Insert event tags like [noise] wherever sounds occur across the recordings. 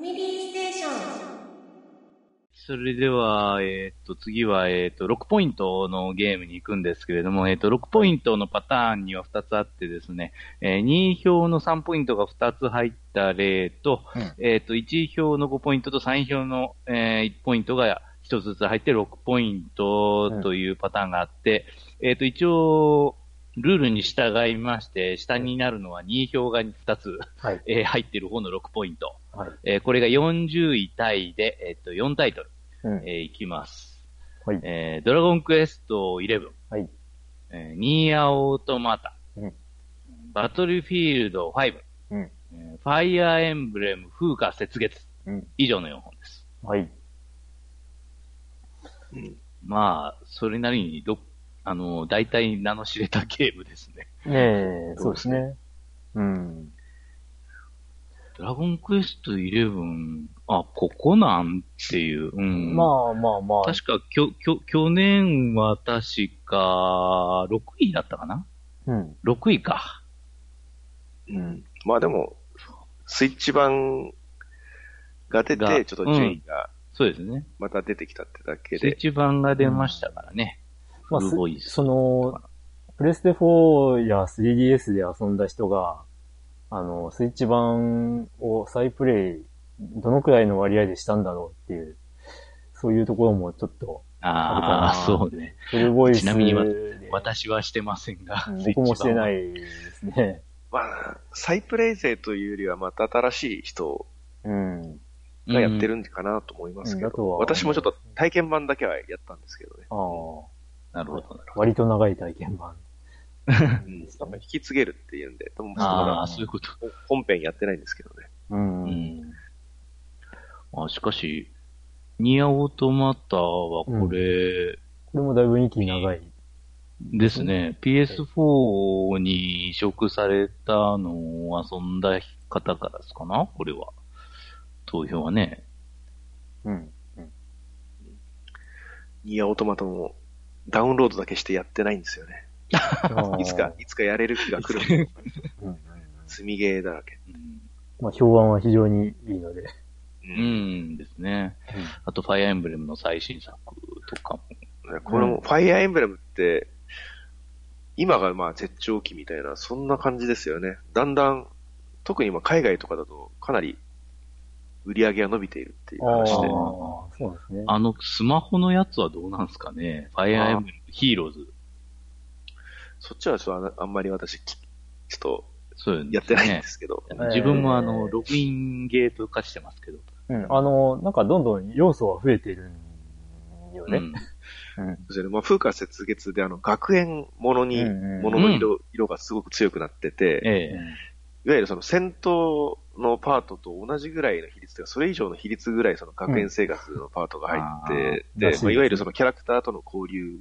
ミリーステーション。それでは、えっ、と、次は、えっ、と、6ポイントのゲームに行くんですけれども、えっ、と、6ポイントのパターンには2つあってですね、えー2票の3ポイントが2つ入った例と、うんえっ、と、1票の5ポイントと3票の、えー1ポイントが1つずつ入って6ポイントというパターンがあって、えっ、と、一応、ルールに従いまして、下になるのは2票が2つ、はい。えー入っている方の6ポイント。はい。えーこれが40位タイで、えっ、と、4タイトル。うん。えーいきます。はい。えードラゴンクエスト11、はい。えーニーアオートマタ、うんバトルフィールド5、うん。えーファイアーエンブレム、風化雪月、うん。以上の4本です。はい。まあ、それなりにど、あの、大体名の知れたゲームですね。ねえ、そうですね。うん。ドラゴンクエスト11、あ、ここなんっていう。うん。まあまあまあ。確か、きょ、きょ、去年は確か、6位だったかな？うん。?6 位か。うん。まあでも、スイッチ版が出がて、ちょっと順位がそうですね。また出てきたってだけスイッで、チ版が出ましたからね。まあ、フルボイスすその、プレステ4や 3DS で遊んだ人が、あの、スイッチ版を再プレイ、どのくらいの割合でしたんだろうっていう、そういうところもちょっと、ああ、そうね。フルボイスちなみに私はしてませんがう。ん僕もしてないいですね。まあ、再プレイ勢というよりはまた新しい人うん。がやってる。るんかなと思いますけど、うんあとは私もちょっと体験版だけはやったんですけどね。ああ。なるほど、なるほど。割と長い体験版。うん、なんか引き継げるっていうんで、でもまああ、だそういうこと。本本編やってないんですけどね。うん。うんあしかし、ニアオートマタはこれこれもだいぶ息長い。ですね、PS4 に移植されたのを遊んだ方からですかな？これは。投票はね。うん。ニアオートマトもダウンロードだけしてやってないんですよね。いつか、いつかやれる日が来る。積みゲーだらけ。うんまあ、評判は非常にいいので。ううんですね。あと、ファイアーエンブレムの最新作とかも。このファイアーエンブレムって、今がまあ絶頂期みたいな、そんな感じですよね。だんだん、特にまあ海外とかだとかなり売り上げが伸びているっていうああ、話で。そうですね。あの、スマホのやつはどうなんですかね？ファイアーエム、ヒーローズ。そっちはちょっとああんまり私、きちょっとそうやってないんですけど。自分もあの、ログインゲート化してますけど。うん。あの、なんかどんどん要素は増えてるんよね。うんうん。そうですよね。まあ、風化雪月であの、学園ものに、うんうんものの色、色がすごく強くなってて、ええ。いわゆるその戦闘のパートと同じぐらいの比率というか、それ以上の比率ぐらいその学園生活のパートが入ってうんて、らしいまあ、いわゆるそのキャラクターとの交流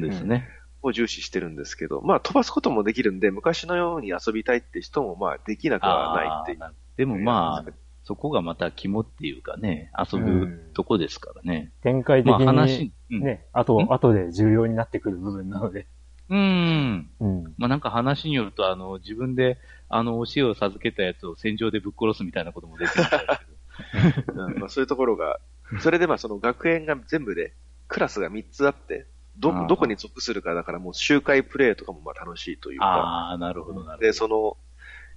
ですね。を重視してるんですけど、まあ飛ばすこともできるんで、昔のように遊びたいって人もまあできなくはないっていう。でもまあ、そこがまた肝っていうかね、遊ぶとこですからね。展開的まあ話に、、うん。ね、あと、後で重要になってくる部分なので。うん。うん。まあなんか話によると、あの、自分で、あの、教えを授けたやつを戦場でぶっ殺すみたいなことも出てきたりするうん。まあ、そういうところが、それでまあその学園が全部で、クラスが3つあって、どどこに属するかだからもう周回プレイとかもまあ楽しいというか、ああ、なるほど、なるほど。で、その、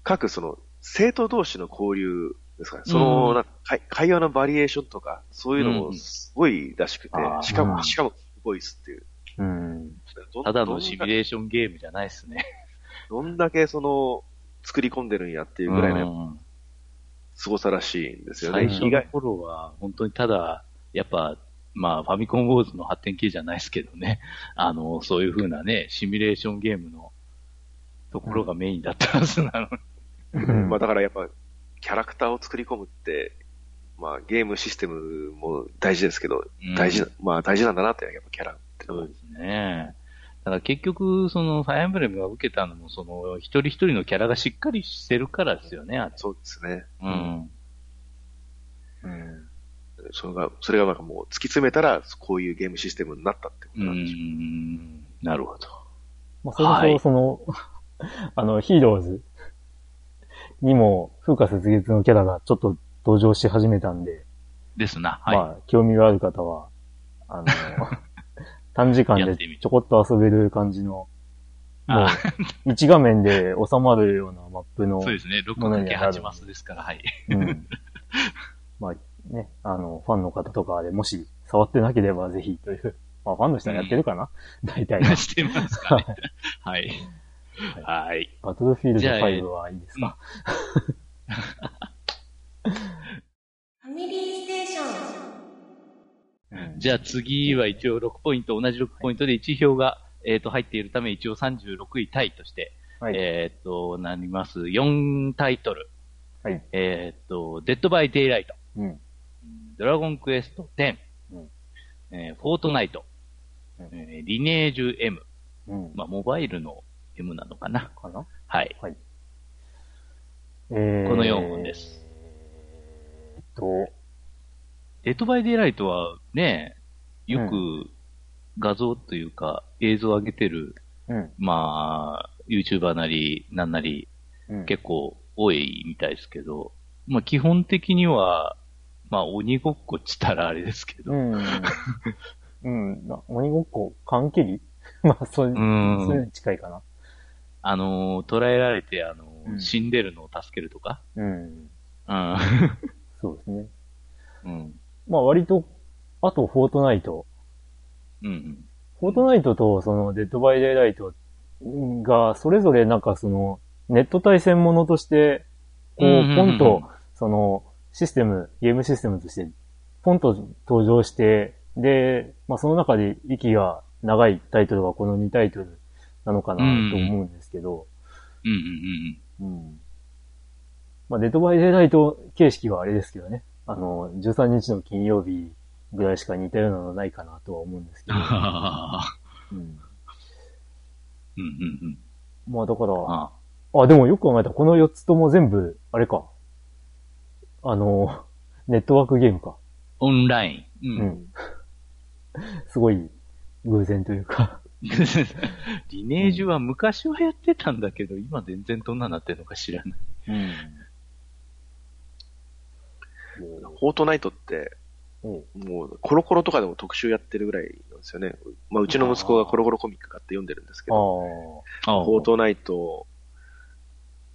各その、生徒同士の交流ですかね、その、うん。なんか会会話のバリエーションとか、そういうのもすごいらしくて、あー。しかも、うんしかも、ボイスっていう。うん。ただのシミュレーションゲームじゃないですね。どんだけその、作り込んでるんやっていうぐらいのうん凄さらしいんですよね。最初の頃は、本当にただ、やっぱ、まあ、ファミコンウォーズの発展系じゃないですけどね。あの、そういう風なね、シミュレーションゲームのところがメインだったはずなのに。うんまあだからやっぱ、キャラクターを作り込むって、まあゲームシステムも大事ですけど、うん大事な、まあ大事なんだなって、やっぱキャラそうですね。だから結局、その、ファイアンブレムが受けたのも、その、一人一人のキャラがしっかりしてるからですよね、あれ。そうですね。うん。うん。それが、それがなんかもう突き詰めたら、こういうゲームシステムになったってことうなんでしょう。ん。なるほど。まあ、それこそ、その、[laughs] あの、ヒーローズにも、風化雪月のキャラがちょっと登場し始めたんで、ですな。はい。まあ、興味がある方は、あの、[laughs] 短時間でちょこっと遊べる感じの、もあう、一画面で収まるようなマップの、[laughs] そうですね。6×8 マスですから、はい。うん。[laughs] まあね、あの、ファンの方とかでもし触ってなければぜひという、[laughs] まあファンの人はやってるかな、大体は。してますかね。はい。はい。バトルフィールドじゃあ5はいいですか、ファミリー。じゃあ次は一応6ポイント、同じ6ポイントで1票が、えっ、と、入っているため、一応36位タイとして、はい。えっ、と、なります。4タイトル。はい。えっ、と、デッドバイデイライト、うん。ドラゴンクエスト10、うんえーフォートナイト、うんえーリネージュ M、うん。まあ、モバイルの M なのかな。かな？はい。はい。えー、この4本です。えーっと、デッドバイデイライトはね、ようく画像というか映像を上げてる、うん。まあ、YouTuber なり、なんなり、うん。結構多いみたいですけど、まあ基本的には、まあ鬼ごっこっつったらあれですけど、うん。うん。な鬼ごっこ、缶蹴りまあ、そういう、うんそういうのに近いかな。あのー捉えられて、あのーうん死んでるのを助けるとか、うん。うん。そうですね。うん。まあ割と、あとフォートナイト。うん。フォートナイトとそのデッドバイデイライトが、それぞれなんかその、ネット対戦ものとして、こう、うんうんうんポンと、その、システム、ゲームシステムとして、ポンと登場して、で、まあその中で息が長いタイトルがこの2タイトルなのかなと思うんですけど、うんうんうん。まあデッドバイデイライト形式はあれですけどね。あの、13日の金曜日ぐらいしか似たようなのないかなとは思うんですけうん。ど。あうん。ーうんうんうん。まあだから、ああ、でもよく考えたらこの4つとも全部、あれか。あの、ネットワークゲームか。オンライン。う。うんん。すごい偶然というか。リネージュは昔はやってたんだけど、今全然どんなになってるのか知らない。うん。フォートナイトって、おもう、コロコロとかでも特集やってるぐらいなんですよね。まあ、うちの息子がコロコロコミック買って読んでるんですけあど、フォートナイト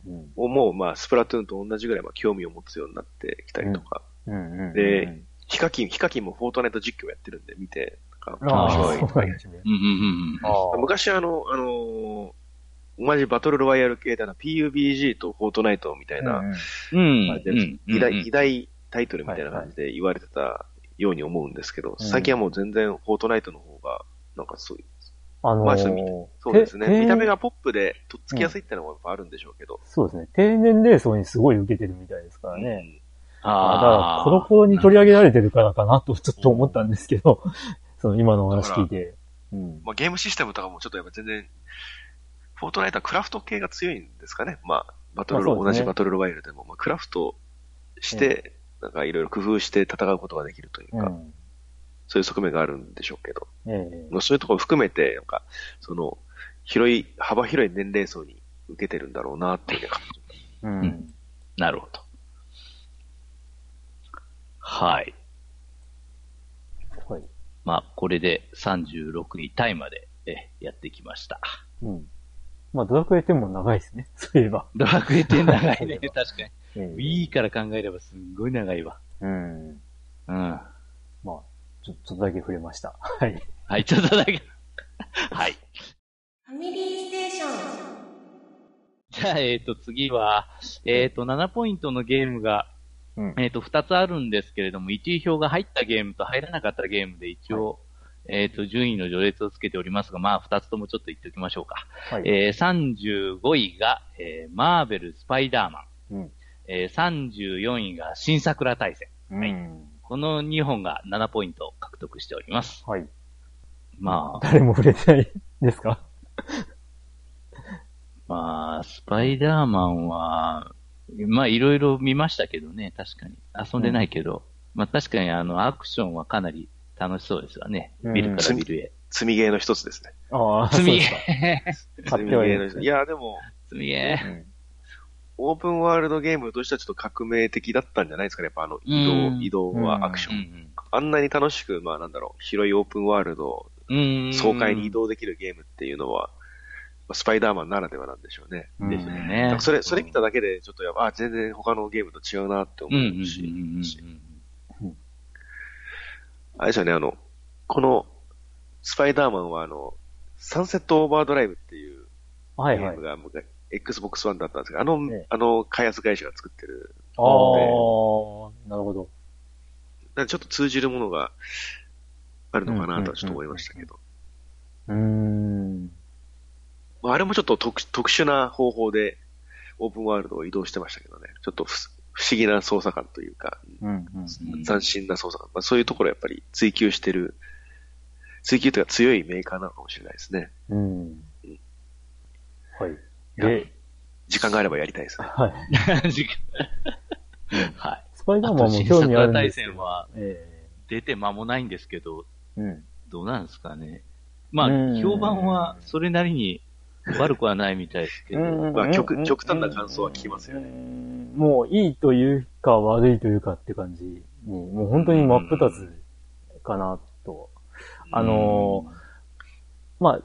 うん。をもう、まあ、スプラトゥーンと同じぐらい、まあ、興味を持つようになってきたりとか。でヒカキン、ヒカキンもフォートナイト実況やってるんで、見て、なんか、面白い。昔あの、あのー同じバトルロワイヤル系でな PUBG とフォートナイトみたいな、うんうん。うん。あれでうん。二大、二大タイトルみたいな感じで言われてたように思うんですけど、うん最近はもう全然フォートナイトの方が、なんかそういう、あのまあそうー、そうですね。て見た目がポップで、とっつきやすいってのはやっぱあるんでしょうけど。そうですね。低年齢層にすごい受けてるみたいですからね。うんあだから、コロコロに取り上げられてるからかなとちょっと思ったんですけど、[laughs] その今のお話聞いて。うん。まあ、ゲームシステムとかもちょっとやっぱ全然、フォートナイトはクラフト系が強いんですかね。まあ、バトルロ、まあね同じバトルロワイヤルでも、まあ、クラフトして、なんかいろいろ工夫して戦うことができるというか、うん。そういう側面があるんでしょうけど、ええまあそういうところを含めて、なんか、その、広い、幅広い年齢層に受けてるんだろうなっていう感じ。うん。うんなるほど。はい。はい。まあ、これで36位タイまでえやってきました。うん。まあ、ドラクエ10も長いですね。そういえば。ドラクエ10長いね、確かに。ええ Wii から考えればすんごい長いわ。うん。うん。まあ、ちょっとだけ触れました。はい。はい、ちょっとだけ。[laughs] はい。ファミリーステーション。じゃあ、えっ、と、次は、えっ、と、7ポイントのゲームが、うん。えっ、と、2つあるんですけれども、1位票が入ったゲームと入らなかったゲームで一応、えっ、と、順位の序列をつけておりますが、まあ、2つともちょっと言っておきましょうか。はい。えー、35位が、えー、マーベル・スパイダーマン。うん。えー、34位が新桜大戦。はいうん。この2本が7ポイントを獲得しております。はい。まあ、誰も触れてないですか？[laughs] まあ、スパイダーマンは、まあいろいろ見ましたけどね、確かに。遊んでないけど、まあ確かにあの、アクションはかなり楽しそうですわね。うんビルからビルへ。積みゲーの一つですね。ああ、積みそうですか。買ってはいる積みゲーの一つ。いや、でも、積みゲうんオープンワールドゲームとしてはちょっと革命的だったんじゃないですかね。やっぱあの移うん動、移動はアクション。うんあんなに楽しく、まあなんだろう、広いオープンワールド。爽快に移動できるゲームっていうのは、まあスパイダーマンならではなんでしょうね。うねら。それ、それ見ただけで、ちょっとやっぱ、あ、全然他のゲームと違うなって思うし、うんあれですよね、あの、この、スパイダーマンはあの、サンセットオーバードライブっていうはいはいゲーム。が、昔 Xbox One だったんですけど、あの、ええあの開発会社が作ってる、ああ、なるほど。なんでちょっと通じるものがあるのかなとはちょっと思いましたけど。うーん。まあ、あれもちょっと特特殊な方法でオープンワールドを移動してましたけどね。ちょっと不不思議な操作感というか、うん、うん。うん斬新な操作感。まあ、そういうところやっぱり追求してる、追求というか強いメーカーなのかもしれないですね。うん。はい。やで、時間があればやりたいですね。はい。[laughs] はい。スパイダーマンも興味あるん大ですけど。戦はえ出て間もないんですけど、えうん。どうなんですかね。まあうん、評判はそれなりに悪くはないみたいですけど、まあ極極端な感想は聞きますよねね。もういいというか悪いというかって感じに、もう本当に真っ二つかなと。あのーまあ、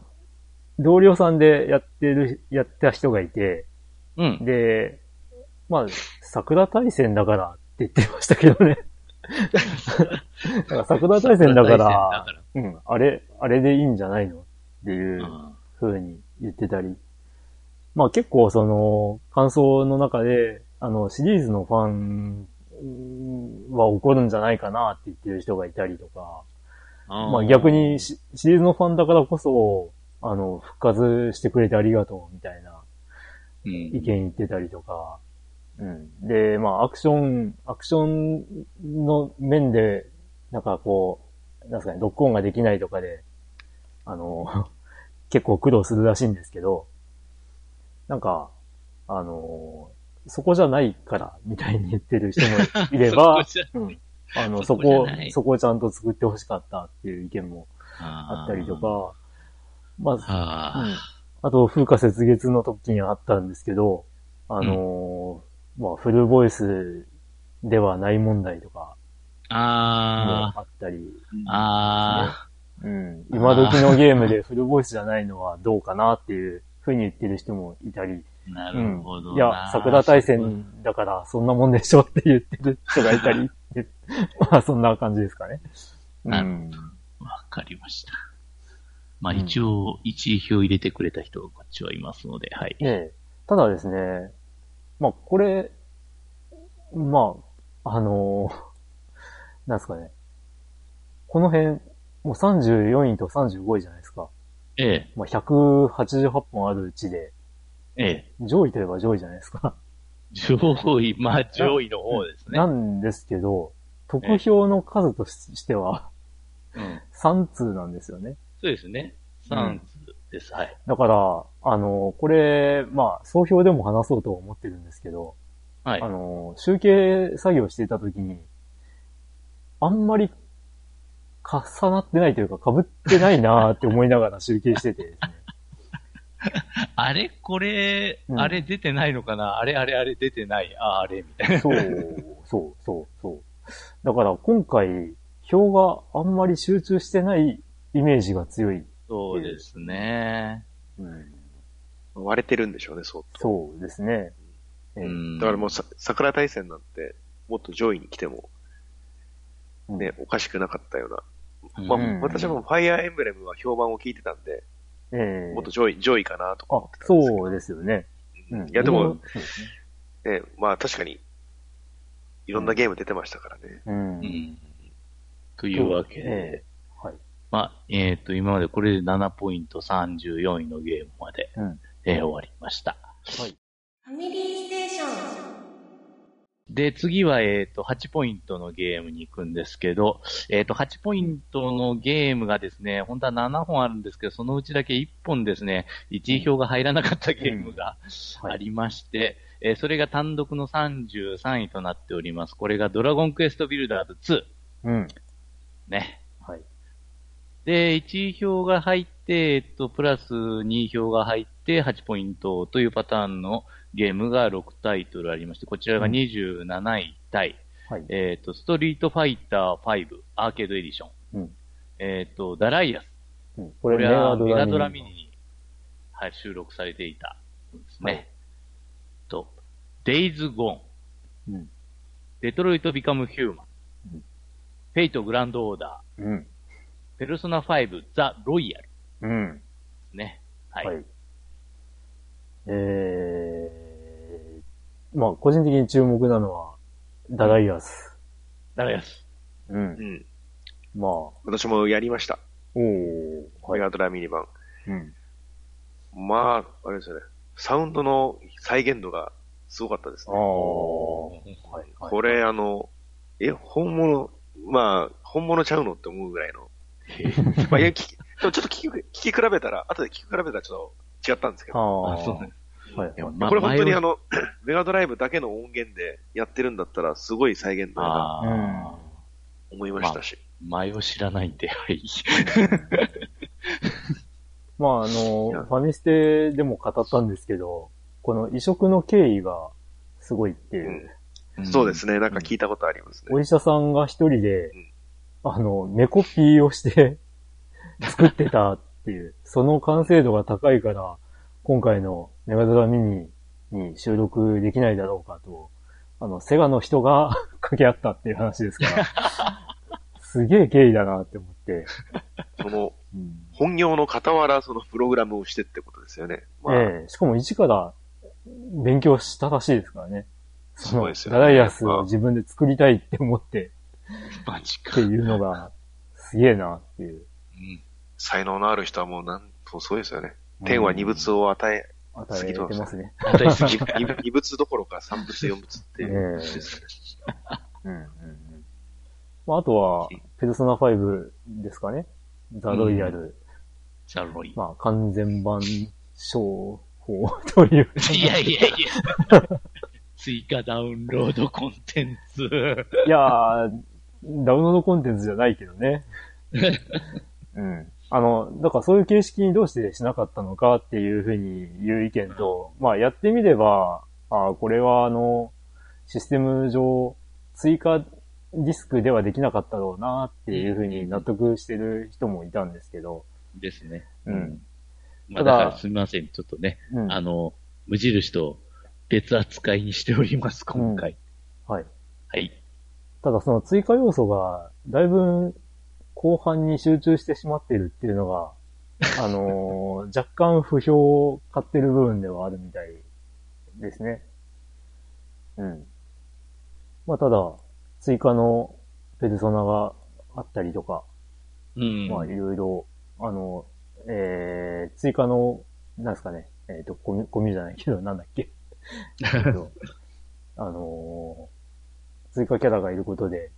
同僚さんでやってる、やった人がいて、うん。で、まあ、桜大戦だからって言ってましたけどね。だから桜大戦だからか、うん、あれ、あれでいいんじゃないのっていうあ風に言ってたり。まあ結構その、感想の中で、あの、シリーズのファンうんは怒るんじゃないかなって言ってる人がいたりとか、あまあ逆にシシリーズのファンだからこそ、あの、復活してくれてありがとうみたいなうん意見言ってたりとか、うん。で、まあ、アクション、アクションの面で、なんかこう、なんですかね、ロックオンができないとかで、あの、[laughs] 結構苦労するらしいんですけど、なんか、あの、そこじゃないから、みたいに言ってる人もいれば、[laughs] うん。あの、そそこそこをちゃんと作ってほしかったっていう意見もああったりと。か、まあ、あうんあと、風化雪月の時にあったんですけど、あのーまあ、フルボイスではない問題とかもああったり、あ。あうん、今時のゲームでフルボイスじゃないのはどうかなっていうふうに言ってる人もいたり、あ。なうんるほどな。いや、桜大戦だからそんなもんでしょって言ってる人がいたり、[laughs] まあ、そんな感じですかね。うなるん。わかりました。まあ一応、一位票入れてくれた人がこっちはいますので、はい。ええ。ただですね、まあ、これ、まあ、あのー [laughs] なんですかね。この辺、もう34位と35位じゃないですか。ええ、まあ、188本あるうちで、ええ。上位といえば上位じゃないですか。上位、まあ上位の方ですね。なんですけど、得票の数としてはうん。3通なんですよね。そうですね。3つです。はい。だから、あのーこれ、まあ、総評でも話そうと思ってるんですけど、はいあ。の、集計作業していたときに、あんまり重なってないというか被ってないなーって思いながら集計しててですね。[laughs] あれ？これ、うんあれ出てないのかな？あれあれあれ出てない？あ、あれみたいな。そう、そう、そう、そう。だから今回、票があんまり集中してないイメージが強い。そうですね。うん、割れてるんでしょうね、相当。そうですね。ええうん。だからもうさ、桜大戦なんて、もっと上位に来ても、ね、おかしくなかったような。まあ、うん私はもうファイアーエンブレムは評判を聞いてたんで、ええもっと上位、上位かなとかあ思って、たんですけど。そうですよね。うんいや、でも、ねね、まあ確かに、いろんなゲーム出てましたからね。うん。うん。というわけで。まあ、えっ、と、今までこれで7ポイント34位のゲームまで、うんえー終わりました。はい。ファミリーステーション。で、次は、えっ、と、8ポイントのゲームに行くんですけど、えっ、と、8ポイントのゲームがですね、本当は7本あるんですけど、そのうちだけ1本ですね、1位票が入らなかったゲームがはいありまして、えーそれが単独の33位となっております。これがドラゴンクエストビルダーズうん。2。ね。はい。で、1位票が入って、えっと、プラス2位票が入って8ポイントというパターンのゲームが6タイトルありまして、こちらが27位タイ。はい。えっ、と、ストリートファイター5アーケードエディション。うん。えっ、と、ダライアス。うんここれはメガドラミニに、はい、収録されていたんですね。はいと、デイズ・ゴーン。うん。デトロイト・ビカム・ヒューマン。うんフェイト・グランド・オーダうん。ー。ペルソナ5、ザ・ロイヤル。でうん。すね。はい。はい。えー、まあ、個人的に注目なのは、ダライアス。ダライアス。う。うんん。まあ、私もやりました。おー、はい。メガドラミニ版。うん。まあ、あれですよね。サウンドの再現度がすごかったですああ、ね。はい。はいこれ、あの、え、本物、まあ、本物ちゃうのって思うぐらいの。[laughs] まあ、いや、聞き、でもちょっと聞き、聞き比べたら、後で聞き比べたらちょっと違ったんですけど。ああ、あそうなんはい。これ本当にあの、[clears throat] メガドライブだけの音源でやってるんだったら、すごい再現度だな思いましたし。前を知らないんで、はい。[laughs] まあ、あのファミステでも語ったんですけど、この移植の経緯がすごいっていう。そうですね。なんか聞いたことありますね。お医者さんが一人でうん、あの、メコピーをして作ってたっていう、その完成度が高いから、今回のメガドラミニに収録できないだろうかと、あの、セガの人が [laughs] 掛け合ったっていう話ですから、すげえ経緯だなって思って、その、うん本業の傍ら、そのプログラムをしてってことですよね。まあ、ええしかも一から勉強したらしいですからね。すごいですよねダダイアスを自分で作りたいって思って [laughs] マジか。っていうのが、すげえなっていう。うん才能のある人はもうなんとそうですよね。天は二物を与え、与えてますね。与えすぎ [laughs] 二二物どころか三物四物っていう。えうんうんうん。まあ、あとは、ペルソナ5ですかね。ザ・ロイヤル。ザロイ。まあ、完全版商法という。いやいやいや。[laughs] 追加ダウンロードコンテンツ。いやー、ダウンロードコンテンツじゃないけどね。[laughs] うん。あの、だからそういう形式にどうしてしなかったのかっていうふうに言う意見と、まあやってみれば、あこれはあの、システム上、追加ディスクではできなかったろうなっていうふうに納得してる人もいたんですけど、ですね。うん。まあ、ただだからすみません。ちょっとね、うん。あの、無印と別扱いにしております、今回。はい。はい。ただその追加要素が、だいぶ後半に集中してしまっているっていうのが、[laughs] あのー若干不評を買ってる部分ではあるみたいですね。うん。まあただ、追加のペルソナがあったりとか、うん。まあいろいろ、あの、えー、追加の、なんですかね、えっ、と、コミュ、コミュじゃないけど、なんだっけ。[laughs] えっとあのー追加キャラがいることで、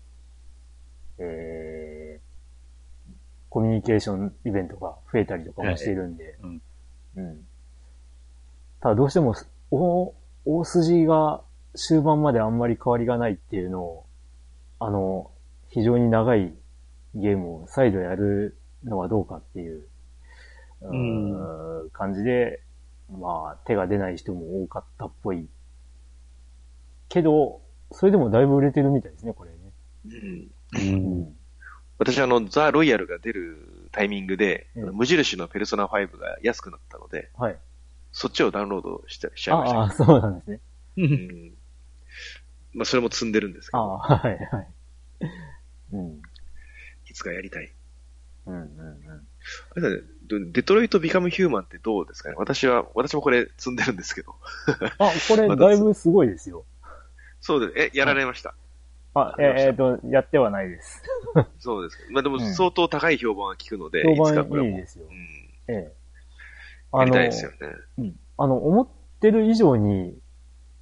えー、コミュニケーションイベントが増えたりとかもしているんで、うんうん。ただどうしても、お、大筋が終盤まであんまり変わりがないっていうのを、あの、非常に長いゲームを再度やるのはどうかっていう、うーん感じで、まあ、手が出ない人も多かったっぽい。けど、それでもだいぶ売れてるみたいですね、これね。うんうん。私あの、ザ・ロイヤルが出るタイミングで、うん無印のペルソナ5が安くなったので、はい。そっちをダウンロードしちゃしちゃいましたああ、そうなんですね。う。んんまあ、それも積んでるんですけあど、あ、はい、はい。うん。いつかやりたい。うん、うん、うん。あれだね、デデトロイト・ビカム・ヒューマンってどうですかね私は、私もこれ積んでるんですけど。あ、これ [laughs] だいぶすごいですよ。そうです。え、やられました。あ、えっと、やってはないです。[laughs] そうです。まあでもうん相当高い評判が聞くので、評いつかこれも。判いいですよう。ん。ええ。やりたいですよね。うん。あの、思ってる以上に、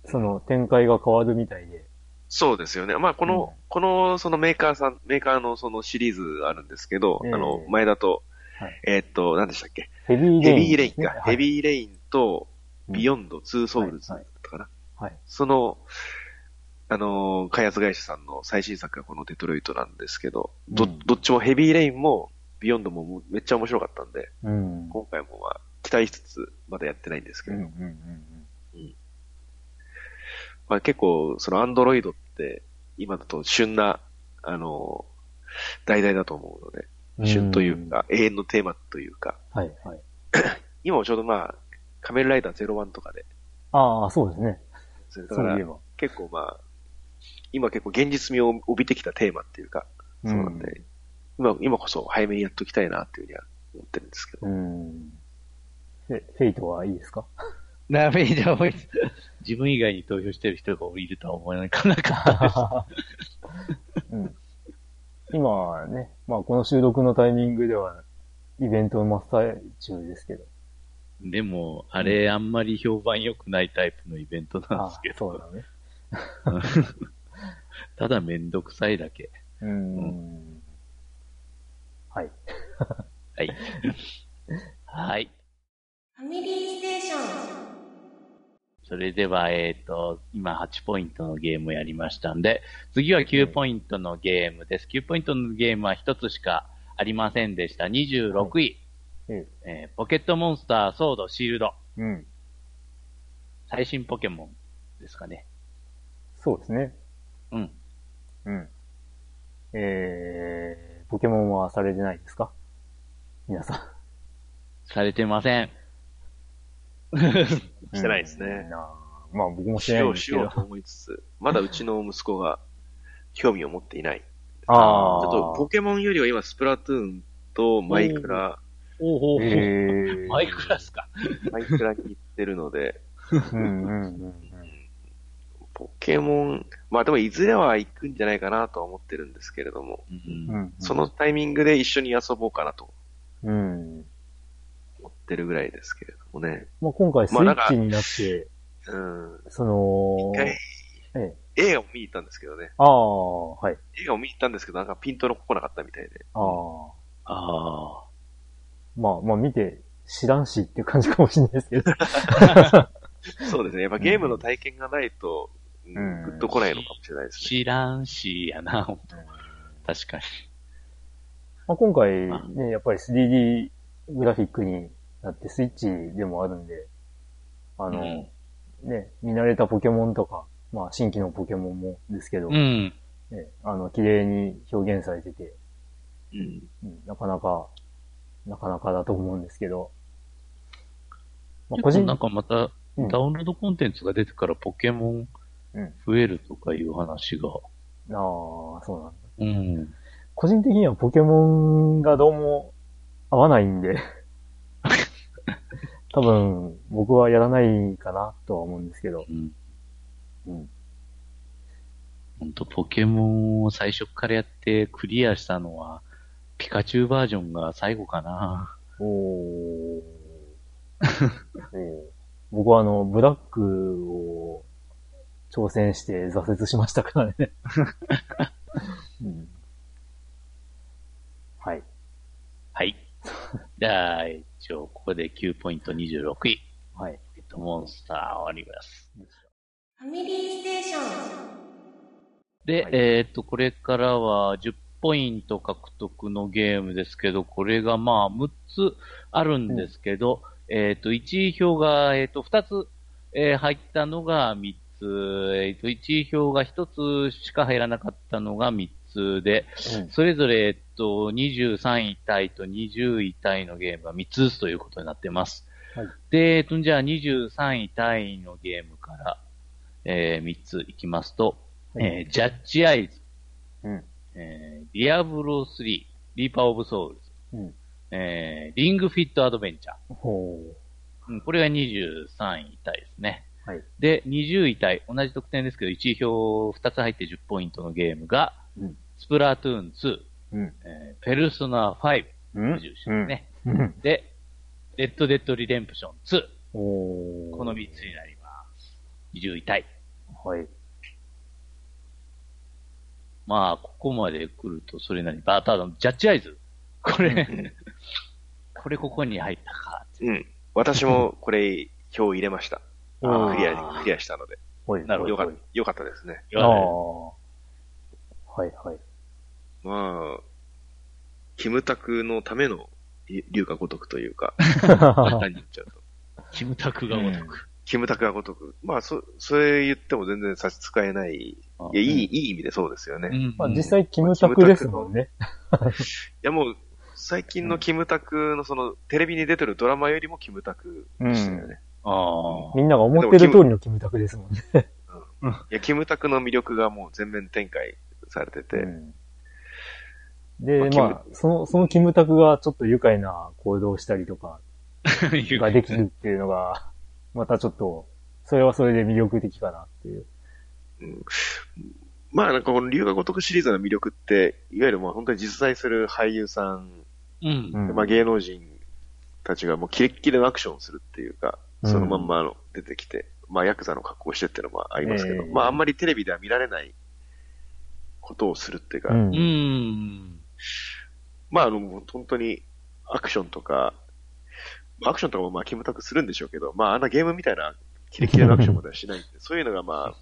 その、展開が変わるみたいで。そうですよね。まあ、この、うんこの、そのメーカーさん、メーカーのそのシリーズあるんですけど、ええあの、前だと、はいえーっと、何でしたっけ？ヘビーレイン、ヘビーレインか。ヘー。ビーレインと、うんビヨンド、ツーソウルズだはいったかな。はい。その、あのー開発会社さんの最新作がこのデトロイトなんですけど、ど、うんどっちもヘビーレインも、ビヨンドもめっちゃ面白かったんで、うん。今回もまあ、期待しつつ、まだやってないんですけうん、ど、うん、まあ結構、そのアンドロイドって、今だと旬な、あの、題材だと思うので、旬というか、永遠のテーマというか、はい、はい。[coughs] 今もちょうどまあ、仮面ライダー01とかで、ああ、そうですね。それだから。結構まあ、今結構現実味を帯びてきたテーマっていうか、そうなんで、今、今こそ早めにやっときたいなっていうふうには思ってるんですけど。うん。フェフェイトはいいですか？ダメじゃ思いつ [laughs] 自分以外に投票してる人がいるとは思わなかったです。[laughs] うん。今ね、まあこの収録のタイミングでは、イベントの真っ最中ですけど。でも、あれ、あんまり評判良くないタイプのイベントなんですけど、そうだね。[laughs] [laughs] ただめんどくさいだけ。うん。はい。はい。はい。ファミリーステーション。それでは、えっ、と、今8ポイントのゲームをやりましたんで、次は9ポイントのゲームです。9ポイントのゲームは1つしかありませんでした。26位、ええーポケットモンスター、ソード、シールド。え。うん。最新ポケモンですかね。そうですね。うん。うん。えー、ポケモンはされてないですか？皆さん。されてません。[laughs] してないですねうんなあまあ僕もしないんですけど。しようと思いつつ、まだうちの息子が興味を持っていない。ああ。ちょっとポケモンよりは今スプラトゥーンとマイクラ、おうおうおマイクラスか？マイクラに行ってるので、うんうんうんポケモン、まあでもいずれは行くんじゃないかなとは思ってるんですけれども、うんうん。うん。そのタイミングで一緒に遊ぼうかなとうん。思ってるぐらいですけれどもね。まあ今回スイまあなんかッチになって、うん。その一、回ええ。映画を見に行ったんですけどね。ああ、はい。映画を見に行ったんですけど、なんかピントの来なかったみたいで。ああ。ああ。まあまあ見て知らんしっていう感じかもしれないですけど。[laughs] そうですね。やっぱゲームの体験がないと、うんうんグッと来ないのかもしれないですね。知らんしやな、ほんと確かに。まあ今回ね、やっぱり 3D グラフィックになってスイッチでもあるんで、あの、うんね、見慣れたポケモンとか、まあ新規のポケモンもですけど、うん。ね、あの、綺麗に表現されてて、うん。うんなかなか、なかなかだと思うんですけど、まあ、個人なんかまた、うんダウンロードコンテンツが出てからポケモンうん増えるとかいう話が。ああ、そうなんだ。うん。個人的にはポケモンがどうも合わないんで、[laughs] 多分僕はやらないかなとは思うんですけど、うん。うん。ほんと、ポケモンを最初からやってクリアしたのは、ピカチュウバージョンが最後かな。おー [laughs] 僕はあの、ブラックを挑戦して挫折しましたからね。[laughs] うん、はい。はい。じゃあ、一応、ここで9ポイント26位。はい。えっと、モンスター終わります。ファミリーステーション。で、はいえっと、これからは10ポイント獲得のゲームですけど、これがまあ6つあるんですけど、えっと、1位票が、えっと、2つ、えー入ったのが3つ、えっと、1位票が1つしか入らなかったのが3つで、それぞれ、えっと、23位タイと20位タイのゲームが3つずつということになってます。はいで、えっと、じゃあ23位タイのゲームから、えー、3ついきますと、はいえージャッジアイズ、うん。えー、ディアブロ3、リーパーオブソウルズ、うん。えー、リングフィットアドベンチャー。ほうん、これが23位タイですね。う。はい。で、20位タイ、同じ得点ですけど、1位票2つ入って10ポイントのゲームが、うん。スプラトゥーン2、うん。えー、ペルソナ5、うんですね。うん。で、レッドデッドリデンプション2、おーこの3つになります。20位タイ。はい。まあ、ここまで来るとそれなり、バータードのジャッジアイズ。これ、[laughs] これここに入ったか。うん。私もこれ、票入れました。クリア、クリアしたので。はい。なるほどよかった、よかったですね。ああ。はいはい。まあ、キムタクのための龍が如くというか、簡単に言っちゃうと。キムタクがごとく。キムタクがごとく。まあ、そ、それ言っても全然差し支えない。いや、いい、いい意味でそうですよね。まあ実際キムタクですもんね。や、もう、最近のキムタクのその、テレビに出てるドラマよりもキムタクでしたよね。ああ。みんなが思ってる通りのキムタクですもんね。いや、キムタクの魅力がもう全面展開されてて、うんで、まあまあ、その、そのキムタクがちょっと愉快な行動をしたりとか [laughs] ができるっていうのが、またちょっと、それはそれで魅力的かなっていう。うんまあなんかこの龍が如くシリーズの魅力って、いわゆるもう本当に実在する俳優さん、うん。うんまあ芸能人たちがもうキレッキレのアクションをするっていうか、うんそのまんまあの出てきて、まあヤクザの格好をしてってのもありますけど、ええまああんまりテレビでは見られないことをするっていうか、うんうん。まああの本当にアクションとか、アクションとかもまあキムタクするんでしょうけど、まああんなゲームみたいなキレッキレのアクションまではしないんで、そういうのがまあ、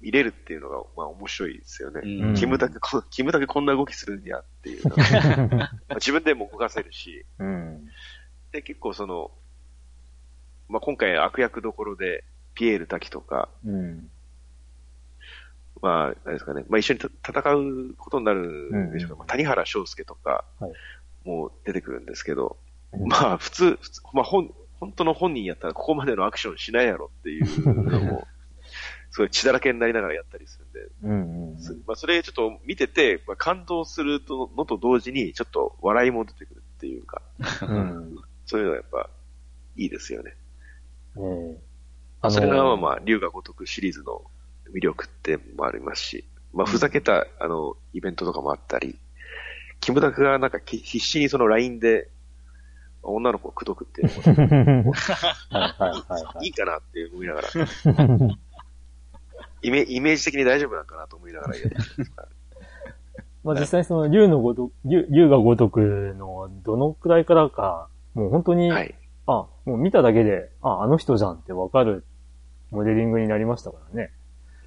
見れるっていうのがまあ面白いですよね。うんキムタクこ、キムタクこんな動きするんやっていう [laughs] 自分でも動かせるし、うん。で、結構その、まあ、今回悪役どころで、ピエール滝とか、うん。まあ、何ですかね、まあ、一緒にた戦うことになるんでしょうか、うんまあ、谷原章介とかはい、もう出てくるんですけど、うんまあ、普通、普通まあ、本、本当の本人やったらここまでのアクションしないやろっていうのも、[laughs] すごい血だらけになりながらやったりするんで、うん。うん。すまあ、それちょっと見てて、まあ、感動するのと同時に、ちょっと笑いも出てくるっていうか、うん。そういうのがやっぱ、いいですよね。ねえまあ、それがまあまあ、龍が如くシリーズの魅力ってもありますし、まあ、ふざけた、あの、イベントとかもあったり、キムタクがなんかき必死にその LINE で、女の子を口説くっていう [laughs] いはいかなって思いながら、[laughs] イメイメージ的に大丈夫なんかなと思いながらやってまあ実際その竜のごと、竜竜が如くのどのくらいからか、もう本当に、はい。あ、もう見ただけで、あ、あの人じゃんってわかるモデリングになりましたからね。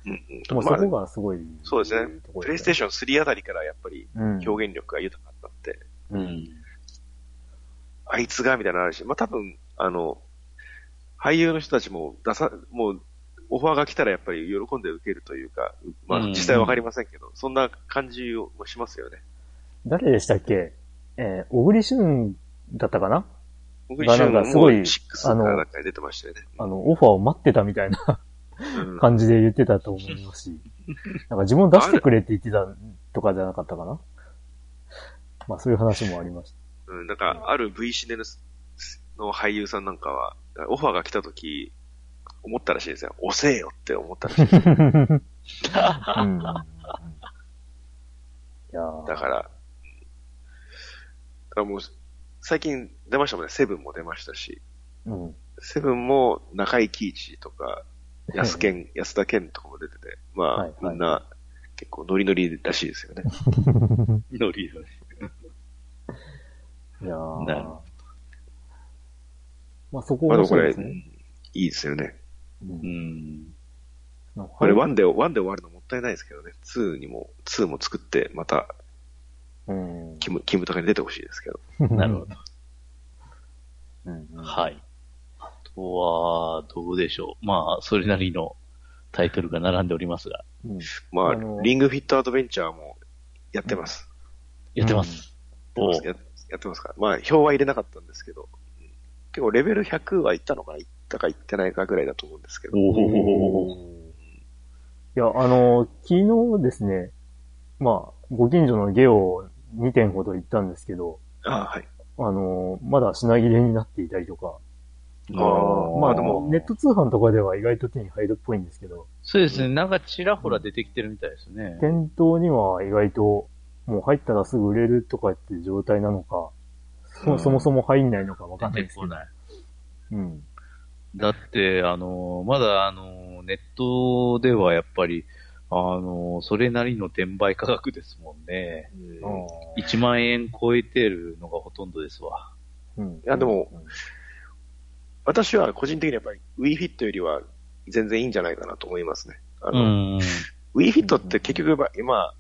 うんうん。まあもうそこがすごい、そうですね。プレイステーシション3あたりからやっぱり表現力が豊かになって、うん。ううんん。あいつがみたいなのあるし、まあ多分、あの、俳優の人たちも出さ、もう、オファーが来たらやっぱり喜んで受けるというか、まあうん実際わかりませんけど、そんな感じをしますよね。誰でしたっけ？えー、小栗旬だったかな？僕がなんかすごい6かなんかに出てましたよね。あの、オファーを待ってたみたいなうん感じで言ってたと思いますし。なんか自分を出してくれって言ってたとかじゃなかったかなまあそういう話もありましうん、なんか、ある V シネの俳優さんなんかは、オファーが来た時、思ったらしいですよ。遅えよって思ったらしい。た。うん。いやーだから、だからもう、最近出ましたもんね。セブンも出ましたし、うん。セブンも中井貴一とか、安健、安田健とかも出てて、まあ、はいはいみんな結構ノリノリらしいですよね。[laughs] ノリノリ。いやーなるほまあそこまあでもこれ、いですね。いいですよね。ううんん。なんかこれ1で、1で終わるのもったいないですけどね。2にも、2も作って、また、うん。キム、キムタクに出てほしいですけど。[laughs] なるほど。うんうんはい。あとは、どうでしょう。まあ、それなりのタイトルが並んでおりますが、うんまあ、リングフィットアドベンチャーもやってます。やってます。おうややってますかまあ、表は入れなかったんですけど、うん結構レベル100はいったのかな行ったか行ってないかぐらいだと思うんですけど。おおいや、あの、昨日ですね、まあ、ご近所のゲオ2店ほど行ったんですけど、あはい。あの、まだ品切れになっていたりとか、あーまあでもネット通販とかでは意外と手に入るっぽいんですけど、そうですね。なんかちらほら出てきてるみたいですね。店頭には意外と、もう入ったらすぐ売れるとかっていう状態なのか、そそもそも入んないのかわかんないですけど。うん。だって、あの、まだ、あの、ネットではやっぱり、あの、それなりの転売価格ですもんね。うんい1万円超えてるのがほとんどですわ。うん。いや、でも、私は個人的にやっぱり WeFit よりは全然いいんじゃないかなと思いますね。WeFit って結局、今、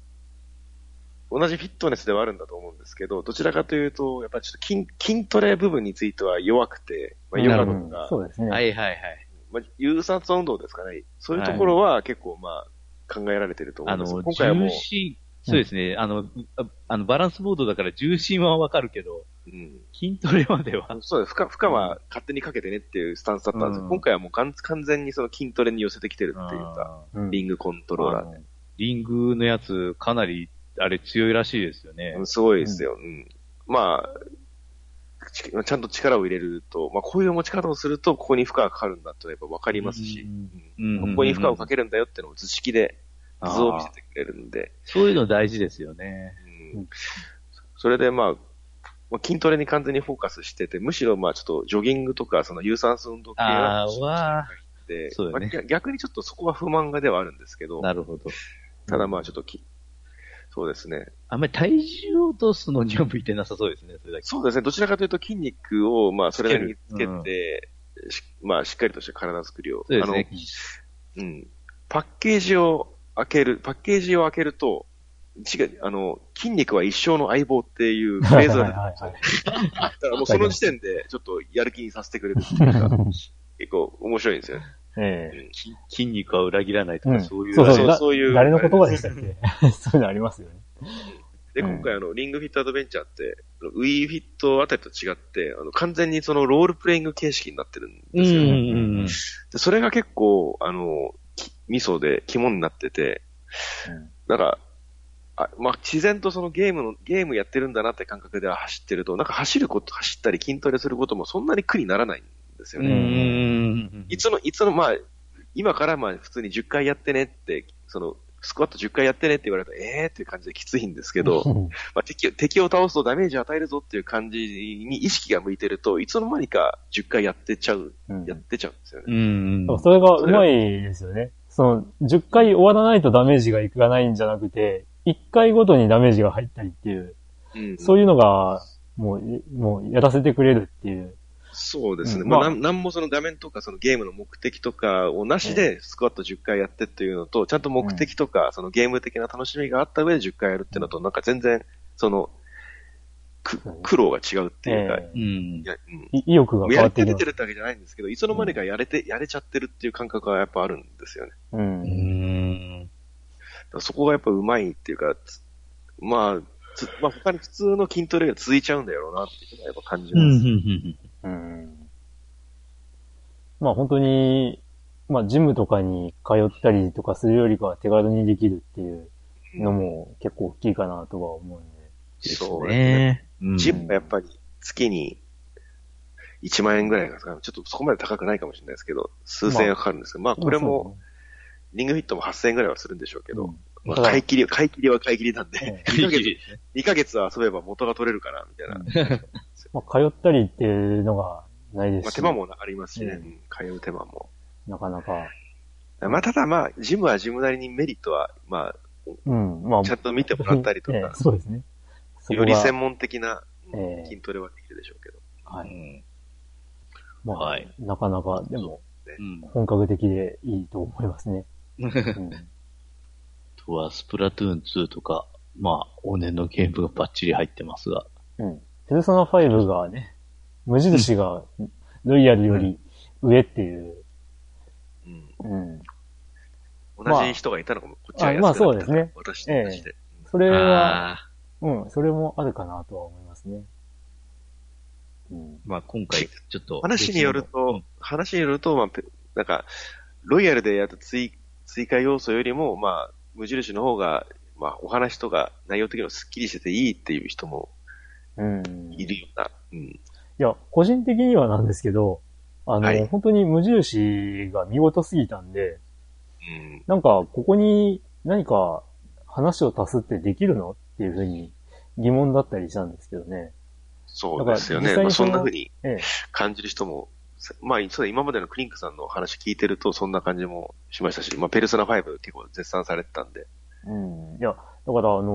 同じフィットネスではあるんだと思うんですけど、どちらかというと、やっぱりちょっと筋筋トレ部分については弱くて、まあ、ヨガとうんか、そうですね。はいはいはい。まあ、有酸素運動ですかね。そういうところは結構まあ、考えられてると思あいます。の、今回はもう重、心、そうですね、あの、ああの、バランスボードだから重心はわかるけど、うん。筋トレまでは。そうです。負荷、負荷は勝手にかけてねっていうスタンスだったんですよ。うん今回はもう完完全にその筋トレに寄せてきてるっていうか、リングコントローラーで。リングのやつ、かなり、あれ強いらしいですよねう。んすごいですよ。うん。まあ、ちちゃんと力を入れると、まあこういう持ち方をすると、ここに負荷がかかるんだってやっぱ分かりますし、ここに負荷をかけるんだよってのを図式で図を見せてくれるんで、そういうの大事ですよね。うん。それでまあ、まあ筋トレに完全にフォーカスしてて、むしろまあちょっとジョギングとか、その有酸素運動系あはね。まあ逆にちょっとそこは不満がではあるんですけどあ、、なるほど。ただまあちょっとき、そうですね。あんまり体重を落とすのには向いてなさそうですね、それだけ。そうですね。どちらかというと筋肉を、まあそれなりにつけて、しまあしっかりとした体作りを。そうですね。うん。パッケージを開ける、パッケージを開けると、違う、あの、筋肉は一生の相棒っていうフレーズはいがはいはい。だからもうその時点でちょっとやる気にさせてくれるっていうか、[laughs] 結構面白いんですよね。ええ筋筋肉は裏切らないとか、うんそういう。そうそうういう誰の言葉でしたっけ？[laughs] そういうのありますよね。で、うん今回あの、リングフィットアドベンチャーって、ウィーフィットあたりと違って、あの、完全にそのロールプレイング形式になってるんですよね。うん。でそれが結構、あの、きミソで肝になってて、なんか、あまあ、自然とそのゲームの、ゲームやってるんだなって感覚で走ってると、なんか走ること、走ったり筋トレすることもそんなに苦にならないんですようね。ん。いつの、いつの、まあ、今からまあ普通に10回やってねって、その、スクワット10回やってねって言われると、えーっていう感じできついんですけど、うんまあ、敵を敵を倒すとダメージを与えるぞっていう感じに意識が向いてると、いつの間にか10回やってちゃう、うんやってちゃうんですようね。ん。そうそれがうまいですよね。その、10回終わらないとダメージがいかないんじゃなくて、1回ごとにダメージが入ったりっていう、うんそういうのが、もう、いもうやらせてくれるっていう。そうですね。うんまあ、まあなんもその画面とかそのゲームの目的とかをなしでスクワット10回やってっていうのと、ちゃんと目的とか、そのゲーム的な楽しみがあった上で10回やるっていうのと、なんか全然、その、く苦労が違うっていうか、えうんうん意欲が変わってきます。出てるってわけじゃないんですけど、いつの間にかやれて、やれちゃってるっていう感覚がやっぱあるんですよね。う。うんそこがやっぱうまいっていうか、つまあ、つまあ他に普通の筋トレが続いちゃうんだろうなっていうのはやっぱ感じうん。うます。ん。うん。まあ本当に、まあジムとかに通ったりとかするよりかは手軽にできるっていうのも結構大きいかなとは思うんで。そうですね。ジムはやっぱり月に1万円ぐらいがかか？る。ちょっとそこまで高くないかもしれないですけど、数千円はかかるんですけど、まあこれも、リングフィットも8000円ぐらいはするんでしょうけど、うんまあ買い切り、買い切りは買い切りなんで、え2ヶ月、[laughs] 2ヶ月遊べば元が取れるかな、みたいな。まあ通ったりっていうのがないですし。まあ手間もありますしね、うんうん通う手間も。なかなか。まあただまあ、ジムはジムなりにメリットは、まうん。まああ、ちゃんと見てもらったりと [laughs] ええか、そうですね。より専門的な筋トレはできるでしょうけど。はい。うんまあ、はいなかなか、でも、うん。本格的でいいと思いますね。うんあとは、スプラトゥーン2とか、まあ、往年のゲームがバッチリ入ってますが。うん。ペルソナ5がね、無印がロイヤルより上っていう。うんうん。同じ人がいたのかも、こっちは安くあまあなったそうですね私と同じで。それは、あうん、それもあるかなとは思いますね。うん。まあ、今回、ちょっと。話によると、話によると、まあ、ペなんか、ロイヤルでやった追追加要素よりも、まあ、無印の方が、まあ、お話とか内容的にもスッキリしてていいっていう人もうん。いるような。うん。いや、個人的にはなんですけど、あの、はい本当に無印が見事すぎたんで、うん。なんか、ここに何か話を足すってできるのっていうふうに疑問だったりしたんですけどね。そうですよね。まあ、そんな風にええ。感じる人も、さまあ、そうだ今までのクリンクさんの話聞いてると、そんな感じもしましたし、まあ、ペルソナ5結構絶賛されてたんで。うん。いや、だからあの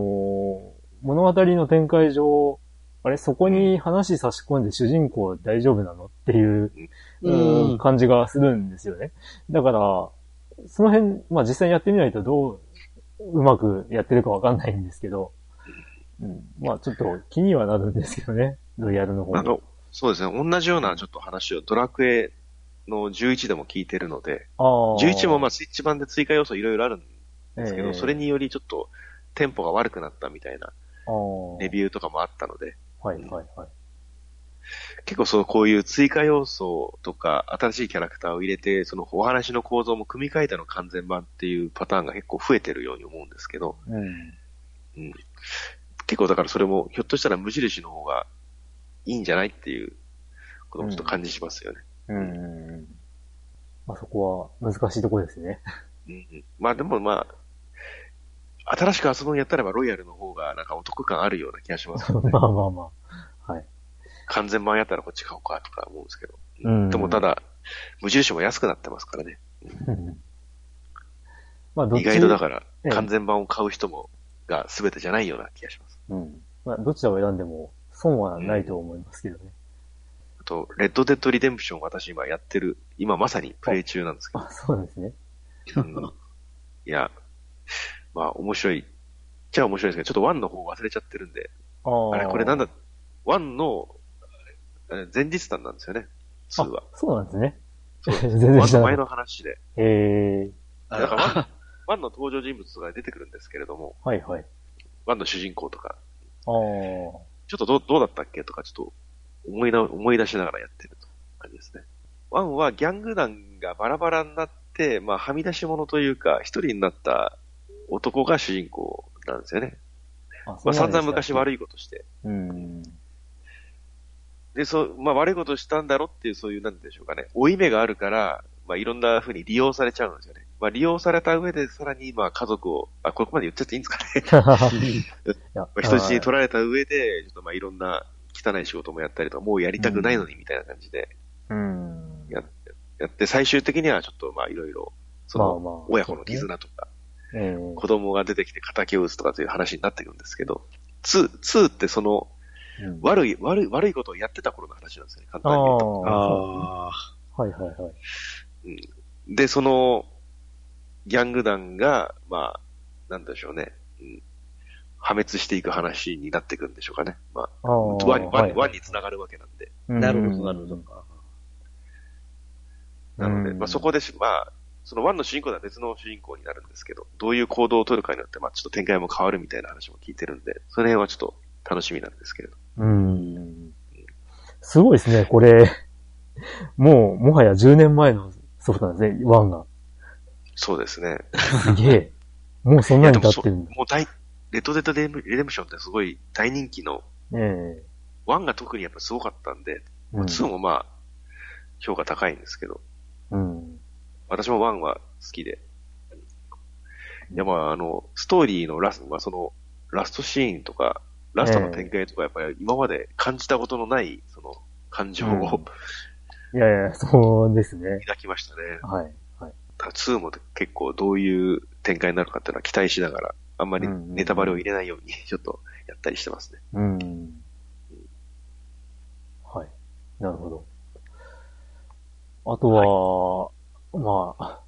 ー物語の展開上、あれ、そこに話差し込んで主人公大丈夫なのっていう、感じがするんですよね。だから、その辺、まあ実際にやってみないとどう、うまくやってるかわかんないんですけど、うん、まあちょっと気にはなるんですけどね、ロイヤルの方も。あの、そうですね。同じようなちょっと話を、ドラクエの11でも聞いてるので、ああ。11もまあスイッチ版で追加要素いろいろあるんですけど、ええそれによりちょっとテンポが悪くなったみたいな。レビューとかもあったので、はいはいはい。結構そうこういう追加要素とか新しいキャラクターを入れて、そのお話の構造も組み替えたの完全版っていうパターンが結構増えてるように思うんですけど、うん。うん、結構だからそれもひょっとしたら無印の方がいいんじゃないっていうこともちょっと感じしますよね。うんうんうん。まあそこは難しいところですね。うんうんまあでもまあ、新しく遊ぶんやったらばロイヤルの方がなんかお得感あるような気がしますよね。[laughs] まあまあまあ。はい。完全版やったらこっち買おうかとか思うんですけど。うんでもただ、無印も安くなってますからね。う [laughs] んまあ意外とだからええ完全版を買う人もが全てじゃないような気がします。うん。まあどちらを選んでも損はないと思いますけどね。あと、レッドデッドリデンプション私今やってる、今まさにプレイ中なんですけど。あ、そうなんですね。うんいや、まあ面白い。じゃあ面白いですけど、ちょっと1の方忘れちゃってるんで、ああ。あれこれなんだ、1のえ前日談なんですよね、2は。あ、そうなんですね。そう [laughs] 全然知1の前らない。の話で。ええだから1、1の登場人物とか出てくるんですけれども、はいはい。1の主人公とか、ああ。ちょっとどうどうだったっけとかちょっと思いな思い出しながらやってると感じですね。1はギャング団がバラバラになって、まあはみ出し物というか、一人になった男が主人公なんですよね。あまあ散々昔い。悪いことして。うん。で、そう、まあ悪いことしたんだろっていうそういう、なんでしょうかね。負い目があるから、まあいろんな風に利用されちゃうんですよね。まあ利用された上でさらにまあ家族を、あ、ここまで言っちゃっていいんですかね。[laughs] [laughs] まあ人質に取られた上で、ちょっとまあいろんな汚い仕事もやったりとか、もうやりたくないのにみたいな感じでうん。ややって、最終的にはちょっとまあいろいろ、その、親子の絆とか、ええ子供が出てきて仇を討つとかという話になってくるんですけど、2、2ってその、うん悪い、悪い、悪いことをやってた頃の話なんですよね、簡単に言うと。ああ。あはいはいはい。で、その、ギャング団が、まあ、なんでしょうね、うん破滅していく話になっていくんでしょうかね。まあ。ワンワンはいワンに繋がるわけなんで。あ。なるほど、なるほど。。なので、うんまあそこでし、まあ、そのワンの主人公とは別の主人公になるんですけど、どういう行動を取るかによって、まあちょっと展開も変わるみたいな話も聞いてるんで、その辺はちょっと楽しみなんですけれど。うん。すごいですね、これ。[laughs] もう、もはや10年前のソフトなんですね、ワンが。そうですね。すげえ。もうそんなに経ってるんだ。もう大、レッドデッドレデムションってすごい大人気の、えワンが特にやっぱすごかったんで、えうん。2もまあ、評価高いんですけど、うん。私もワンは好きで。いやまあ、あの、ストーリーのラスト、まあその、ラストシーンとか、ラストの展開とか、やっぱり今まで感じたことのない、その、感情うんをいやいや、そうですね。抱きましたね。はい。はい。ただ2も結構どういう展開になるかっていうのは期待しながら、あんまりネタバレを入れないように、[laughs] ちょっとやったりしてますね。うん。はい。なるほど。あとは、まあ、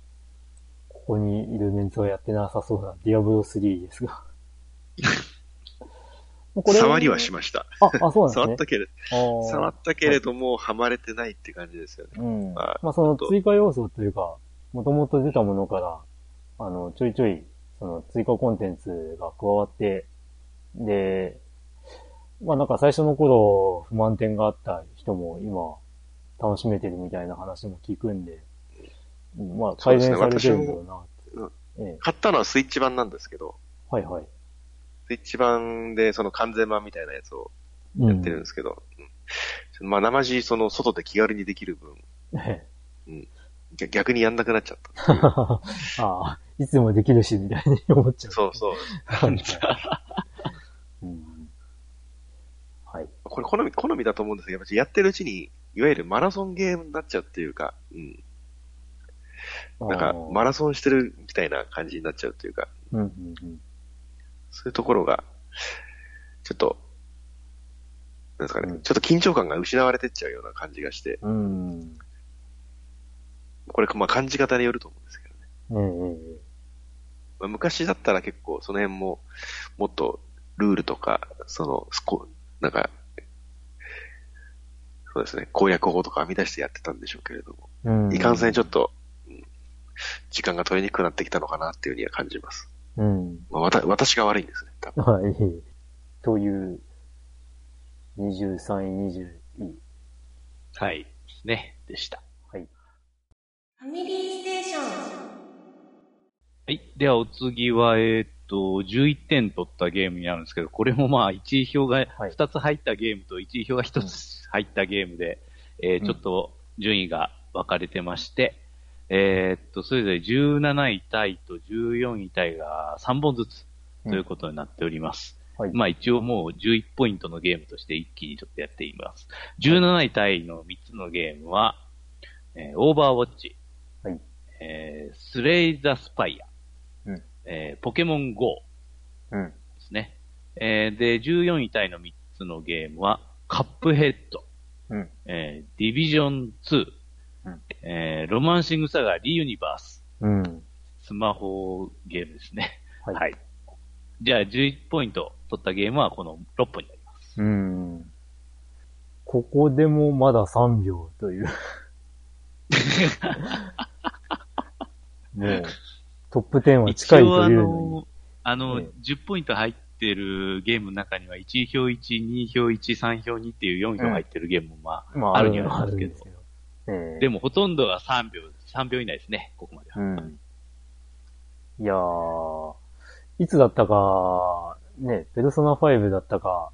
ここにいるメンツはやってなさそうなディアブロ3ですが。[laughs] こ触りはしました。あ、あ、そうなんですね。触ったけれあー触ったけれども、ハマれてないって感じですよね。うん。まあまあ、その追加要素というか、もともと出たものから、あの、ちょいちょい、その追加コンテンツが加わって、で、まあなんか最初の頃不満点があった人も今楽しめてるみたいな話も聞くんで、うんまあ改善されてるんだろうなって。ええ、買ったのはスイッチ版なんですけど、はいはい。スイッチ版でその完全版みたいなやつをうんやってるんですけど、うんまあ生地その外で気軽にできる分、え逆逆にやんなくなっちゃった。え [laughs] ああ、いつでもできるし、みたいに思っちゃう。そうそう。うんはい。これ好み、好みだと思うんですけど、やっぱりやってるうちに、いわゆるマラソンゲームになっちゃうっていうか、うん。なんか、マラソンしてるみたいな感じになっちゃうっていうか、うんうんうんそういうところが、ちょっと、なんですかね、うんちょっと緊張感が失われてっちゃうような感じがして、うん。これ、まあ感じ方によると思うんですけどね。ええええまあ、昔だったら結構その辺も、もっとルールとか、その、スコ、なんか、そうですね、公約法とか編み出してやってたんでしょうけれども、うん。いかんせんちょっと、うん時間が取りにくくなってきたのかなっていうふうには感じます。うん。まあ、わた私が悪いんですね、多分。はい。という、23位、20位。はい。ですね。でした。はい。ファミリーステーション。はい。では、お次は、えーっと、11点取ったゲームになるんですけど、これもまあ、1位票がはい2つ入ったゲームと1位票が1つ入ったゲームで、えーうんちょっと順位が分かれてまして、えーっと、それぞれ17位タイと14位タイが3本ずつということになっております。はい。まあ一応もう11ポイントのゲームとして一気にちょっとやっています。17位タイの3つのゲームは、えーオーバーウォッチ、はい。えースレイザスパイア、うんえーポケモン GO うん。ですね。えーで、14位タイの3つのゲームは、カップヘッド、うん。えーディビジョン2、うんえーロマンシングサガリユニバース、うん。スマホゲームですね。はい。はい。じゃあ11ポイント取ったゲームはこの6本になります。うん。ここでもまだ3秒という。[laughs] もう、トップ10は近いというのに。あの、あの、ええ10ポイント入ってるゲームの中には、1票1、2票1、3票2っていう4票入ってるゲームもまあ、まあ、あるあるにはあるんですけ、ど。ええでもほとんどが3秒、3秒以内ですね、ここまでは。うん。いやー、いつだったか、ね、ペルソナ5だったか、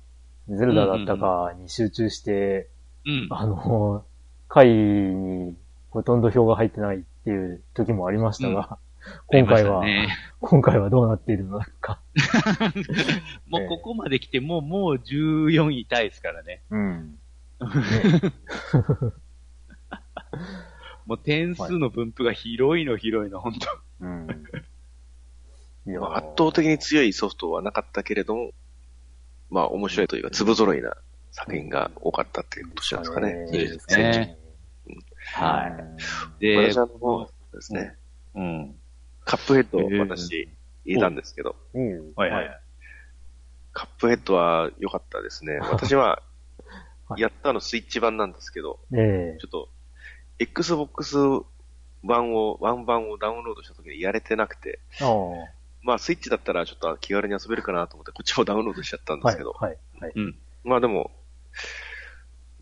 ゼルダだったかに集中して、うん。あの、回にほとんど票が入ってないっていう時もありましたが、[laughs] 今回は、ね [laughs] 今回はどうなっているのか。[laughs] もうここまで来て、もう、もう14位タイですからね。うん。[laughs] もう点数の分布が広いの広いの、本当うん。まあ、圧倒的に強いソフトはなかったけれども、まあ面白いというか、粒揃いな作品が多かったっていう年なんですかね。そうでですすねね。はい。で、私あの、ですね、うん。カップヘッドをえー私、入れたんですけど、うん。はいはい。カップヘッドは良かったですね。私はは、いやったのスイッチ版なんですけど、ええちょっと、Xbox 版を、ワン版をダウンロードした時にやれてなくて。まあスイッチだったらちょっと気軽に遊べるかなと思ってこっちもダウンロードしちゃったんではいすけど、、はい、はい。うん。まあでも、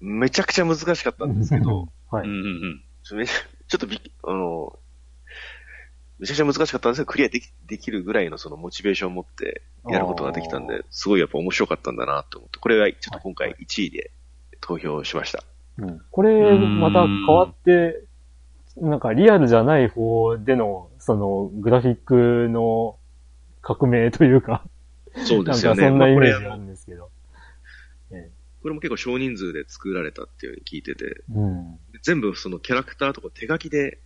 めちゃくちゃ難しかったんですけど、はい。うんうんうん。ちょっとびっあの、めちゃくちゃ難しかったんですけど、クリアできできるぐらいのそのモチベーションを持ってやることができたんあで、すごいやっぱ面白かったんだなと思って、これがちょっと今回1位で投票しました。うんこれ、また変わって、なんかリアルじゃない方での、その、グラフィックの革命というか、そうなんかそんなイメージあるんですけど。これも結構少人数で作られたっていうふうに聞いてて、うん。全部そのキャラクターとか手書きで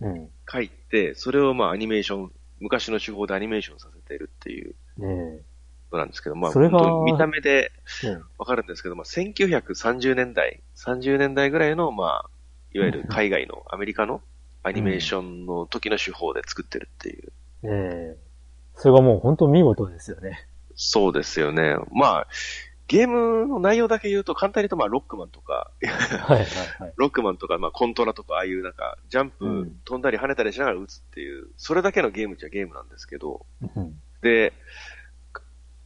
うん。書いて、それをまあアニメーション、昔の手法でアニメーションさせてるっていうねのなんですけど、まあそれが本当に見た目でわかるんですけど、まあ1930年代、30年代ぐらいのまあ、いわゆる海外のアメリカのアニメーションの時の手法で作ってるっていう。え。ねえ。それがもう本当見事ですよね。そうですよね。まあ、ゲームの内容だけ言うと簡単に言うとまあロックマンとか、はいはいはい。[laughs] ロックマンとか、まあ、コントラとか、ああいうなんか、ジャンプ、うん飛んだり跳ねたりしながら撃つっていう、それだけのゲームじゃゲームなんですけど、うんで、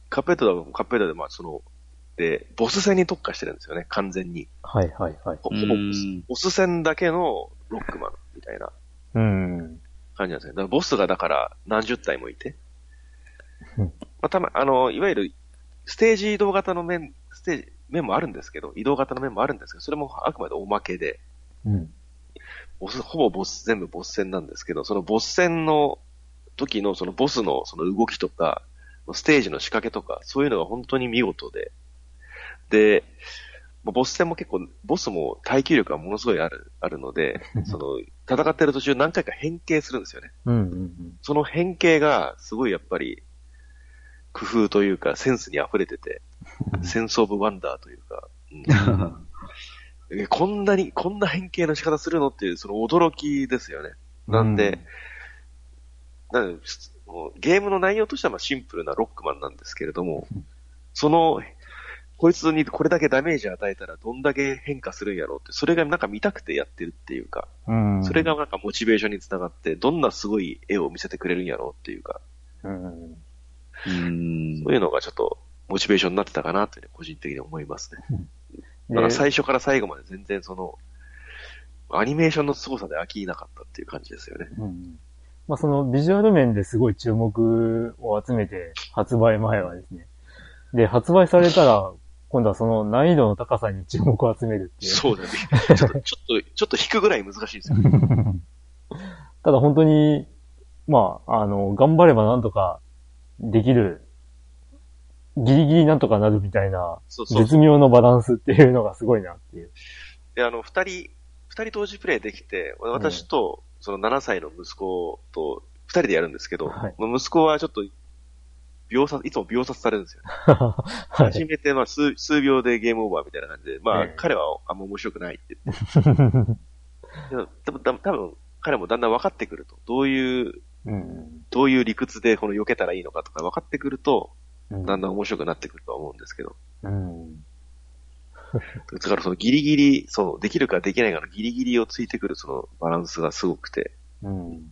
カカップヘッドだカップヘッドで、まあ、その、で、ボス戦に特化してるんですよね、完全に。はいはいはい。ほほぼうんボスボス戦だけのロックマンみたいなうん。感じなんですね。だからボスがだから何十体もいて、うんまあ、たま、あの、いわゆる、ステージ移動型の面、ステージ、面もあるんですけど、移動型の面もあるんですけど、それもあくまでおまけで、うん。ボス、ほぼボス、全部ボス戦なんですけど、そのボス戦の時のそのボスのその動きとか、ステージの仕掛けとか、そういうのが本当に見事で、で、まあボス戦も結構、ボスも耐久力がものすごいある、あるので、[laughs] その、戦ってる途中何回か変形するんですよね。うんうんその変形がすごいやっぱり、工夫というか、センスに溢れてて、[laughs] センスオブワンダーというか、うんえこんなに、こんな変形の仕方するのっていう、その驚きですよね。なんで、なんでもうゲームの内容としてはまあシンプルなロックマンなんですけれども、そのこいつにこれだけダメージ与えたらどんだけ変化するんやろうって、それがなんか見たくてやってるっていうか、うん。それがなんかモチベーションにつながって、どんなすごい絵を見せてくれるんやろうっていうか、うん。うんそういうのがちょっとモチベーションになってたかなって、個人的に思いますね。だからで最初から最後まで全然その、アニメーションの凄さで飽きなかったっていう感じですよね。うん。まあそのビジュアル面ですごい注目を集めて発売前はですね。で、発売されたら、今度はその難易度の高さに注目を集めるっていう。そうだね。ちょっと、ちょっと、ちょっと引くぐらい難しいですよ。[laughs] ただ本当に、まあ、あの、頑張ればなんとかできる、ギリギリなんとかなるみたいな、そうそう絶妙のバランスっていうのがすごいなっていう。で、あの、二人、二人同時プレイできて、私と、その7歳の息子と二人でやるんですけど、はいまあ息子はちょっと、秒殺、いつも秒殺されるんですよ。[laughs] は初い。めてまあ数数秒でゲームオーバーみたいな感じで、まあ、ええ彼はあんま面白くないって言って。[laughs] でも多分、多分彼もだんだん分かってくると、どういう、うん。どういう理屈でこの避けたらいいのかとか分かってくると、うんだんだん面白くなってくるとは思うんですけど。うん。[laughs] だからそのギリギリ、そう、できるかできないかのギリギリをついてくるそのバランスがすごくて、うん。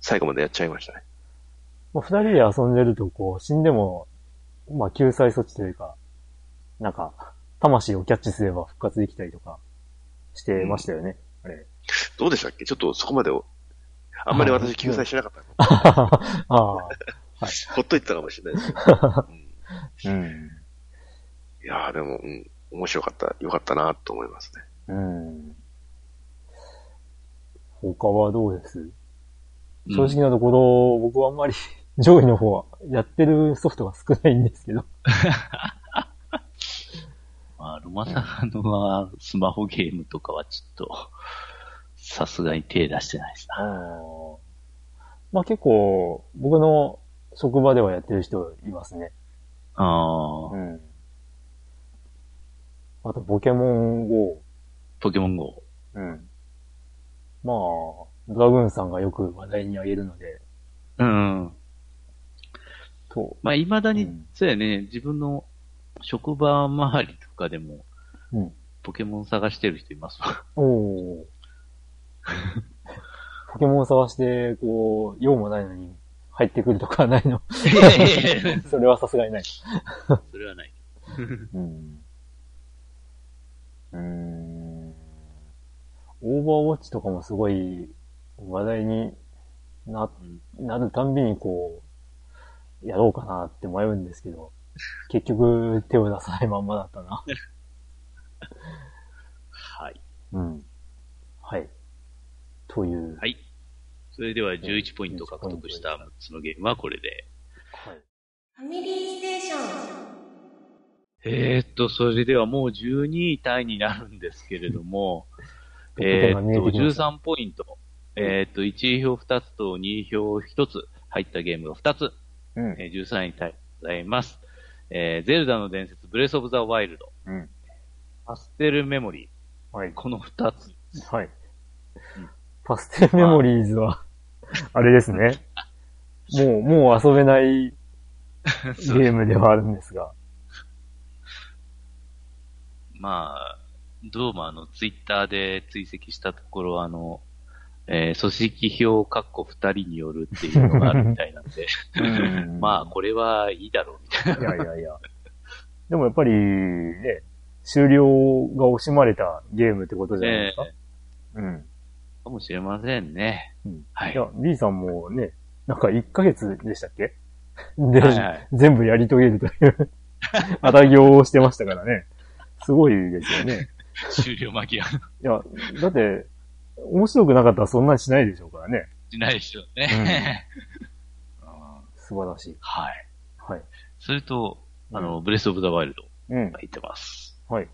最後までやっちゃいましたね。まあ、二人で遊んでると、こう、死んでも、まあ、救済措置というか、なんか、魂をキャッチすれば復活できたりとか、してましたよね、あれ。どうでしたっけ？ちょっとそこまでを、あんまり私救済しなかったの。[laughs] ああ、[laughs] ほっといてたかもしれないですけど。うんうん。いやーでも、うん、面白かった、よかったなと思いますね。うん。他はどうです？うん正直なところ、僕はあんまり [laughs] 上位の方はやってるソフトが少ないんですけど。[laughs] まあ、ロマサガのはスマホゲームとかはちょっと、さすがに手出してないですな。まあ結構、僕の職場ではやってる人いますね。ああ、ん。あと、ポケモン GO。ポケモン GO。うん。まあ、ドラグーンさんがよく話題に挙げるので、うん。と、まあ、未だに、うんそうやね、自分の職場周りとかでも、うん。ポケモン探してる人いますわ。おー。[laughs] ポケモンを探して、こう、用もないのに入ってくるとかはないの？[laughs] それはさすがにない。それはない。[laughs] うん。うーん。オーバーウォッチとかもすごい話題にな、なるたんびにこう、やろうかなって迷うんですけど、結局手を出さないまんまだったな。はい。うん。はい。という。はい。それでは11ポイント獲得した6つのゲームはこれで。はい。ファミリーステーション。えー、っと、それではもう12位タイになるんですけれども、トップ10えっと、てきました13ポイント。えーっと、1位票2つと2位票1つ入ったゲームが2つ。うん。えー13位タイでございます。えーゼルダの伝説、ブレスオブザワイルド、うん。パステルメモリはいー、。この2つ。はいうん。パステルメモリーズは、[laughs] あれですね。もう、もう遊べない [laughs] ゲームではあるんですが。まあ、どうもあの、ツイッターで追跡したところ、あの、えー組織票括弧二人によるっていうのがあるみたいなんで、[laughs] まあ、これはいいだろうみたいな。いやいやいや。でもやっぱり、ね、終了が惜しまれたゲームってことじゃないですか？えうん。かもしれませんね。うんはい。いや、B さんもね、なんか1ヶ月でしたっけ？で、はいはい全部やり遂げるという、あ [laughs] た行をしてましたからね。すごいですよね。[laughs] 終了間際いや、だって、面白くなかったらそんなにしないでしょうからね。しないでしょうね。うん [laughs] 素晴らしい。はい。はい。それと、あの、ブレスオブザワイルドうん。が入ってます。はい。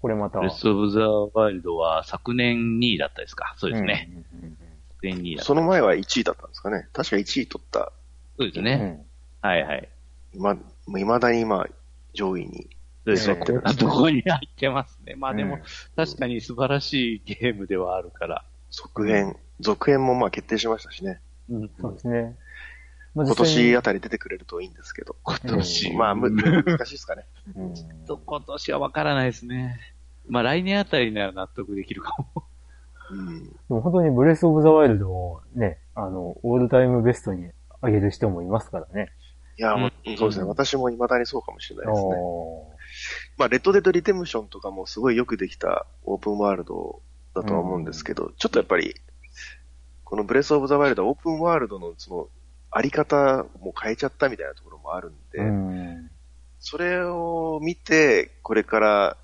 これまた。ブレスオブザワイルドは昨年2位だったですかそうですね。うんうんうん昨年2位だった。その前は1位だったんですかね。確か1位取った、そうですね。うん。はいはい。今、もう未だに今、上位に。そうですね。そうですねどこに入ってますね。まあでも、うん確かに素晴らしいゲームではあるから。続編、続編もまあ決定しましたしね。うんそうですね。まあ今年あたり出てくれるといいんですけど。今年。まあ、む難しいですかね。うんちょっと今年はわからないですね。まあ来年あたりなら納得できるかも。うん。でも本当にブレスオブザワイルドをね、あの、オールタイムベストに上げる人もいますからね。いや、もううんそうですね。私も未だにそうかもしれないですね。お [laughs] まあ、レッドデッドリテムションとかもすごいよくできたオープンワールドだとは思うんですけど、ちょっとやっぱり、このブレスオブザワイルドはオープンワールドのその、あり方も変えちゃったみたいなところもあるんで、うん。それを見て、これから、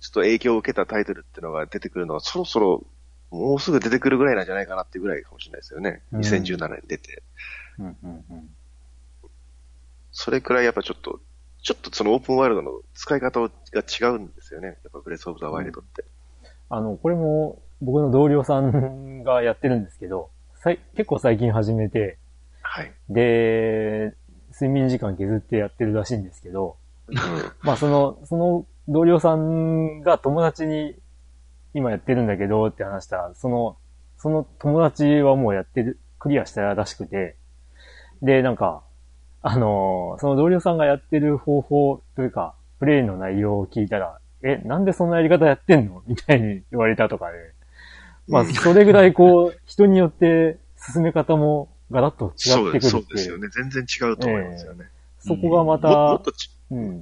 ちょっと影響を受けたタイトルっていうのが出てくるのが、そろそろ、もうすぐ出てくるぐらいなんじゃないかなっていうぐらいかもしれないですよね。うん2017年に出て。うんうんうんそれくらいやっぱちょっと、ちょっとそのオープンワールドの使い方が違うんですよね。やっぱブレスオブザワイルドって。あの、これも僕の同僚さんがやってるんですけど、さい結構最近始めて、はい。で、睡眠時間削ってやってるらしいんですけど、うんまあその、その同僚さんが友達に今やってるんだけどって話したら、その、その友達はもうやってる、クリアしたらしくて、で、なんか、あのーその同僚さんがやってる方法というか、プレイの内容を聞いたら、え、なんでそんなやり方やってんのみたいに言われたとかで、[laughs] まあ、うんそれぐらいこう、人によって進め方もガラッと違ってくるっそうですてよね。全然違うと思いますよね。そこがまももたっ、とち、うん。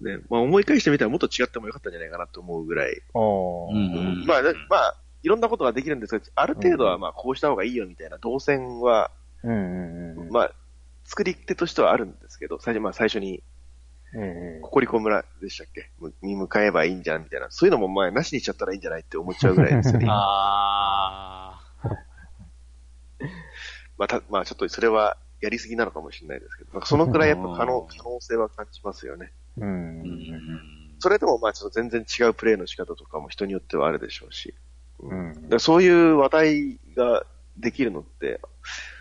ね、まあ思い返してみたらもっと違ってもよかったんじゃないかなと思うぐらい。あーうんまあ、ねまあ、いろんなことができるんですが、ある程度はまあこうした方がいいよみたいな動線は、うんうんうん。まあ、作り手としてはあるんですけど、最初、まあ最初に、ええココリコ村でしたっけ？むに向かえばいいんじゃんみたいな。そういうのもまあ、なしにしちゃったらいいんじゃないって思っちゃうぐらいですよね。あ [laughs] まあ、た、まあちょっとそれはやりすぎなのかもしれないですけど、なんかそのくらいやっぱ可能、可能性は感じますよね。う。んんそれでもまあちょっと全然違うプレイの仕方とかも人によってはあるでしょうし。うんそういう話題ができるのって、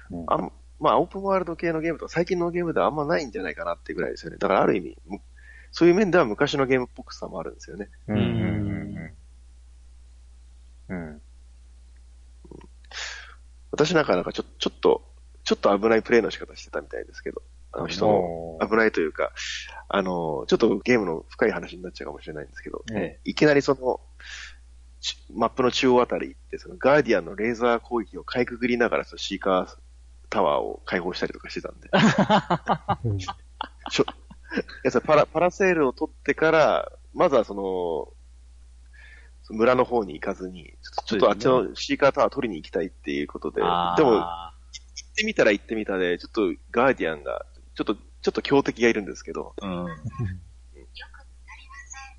うんあんまあオープンワールド系のゲームとか最近のゲームではあんまないんじゃないかなっていうぐらいですよね。だからある意味、むそういう面では昔のゲームっぽくさもあるんですよね。うんうんうんうん。私なんかなんかちょちょっと、ちょっと危ないプレイの仕方してたみたいですけど、あの人の危ないというか、あの、ちょっとゲームの深い話になっちゃうかもしれないんですけど、えいきなりその、ちマップの中央あたり行って、そのガーディアンのレーザー攻撃をかいくぐりながら、そのシーカータワーを開放したりとかしてたんで。[laughs] [laughs] ょいやパラ、パラセールを取ってから、まずはその、その村の方に行かずに、ちょっとちょっとあっちのシーカータワー取りに行きたいっていうことで、でも、行ってみたら行ってみたで、ちょっとガーディアンが、ちょっと、ちょっと強敵がいるんですけど、うん。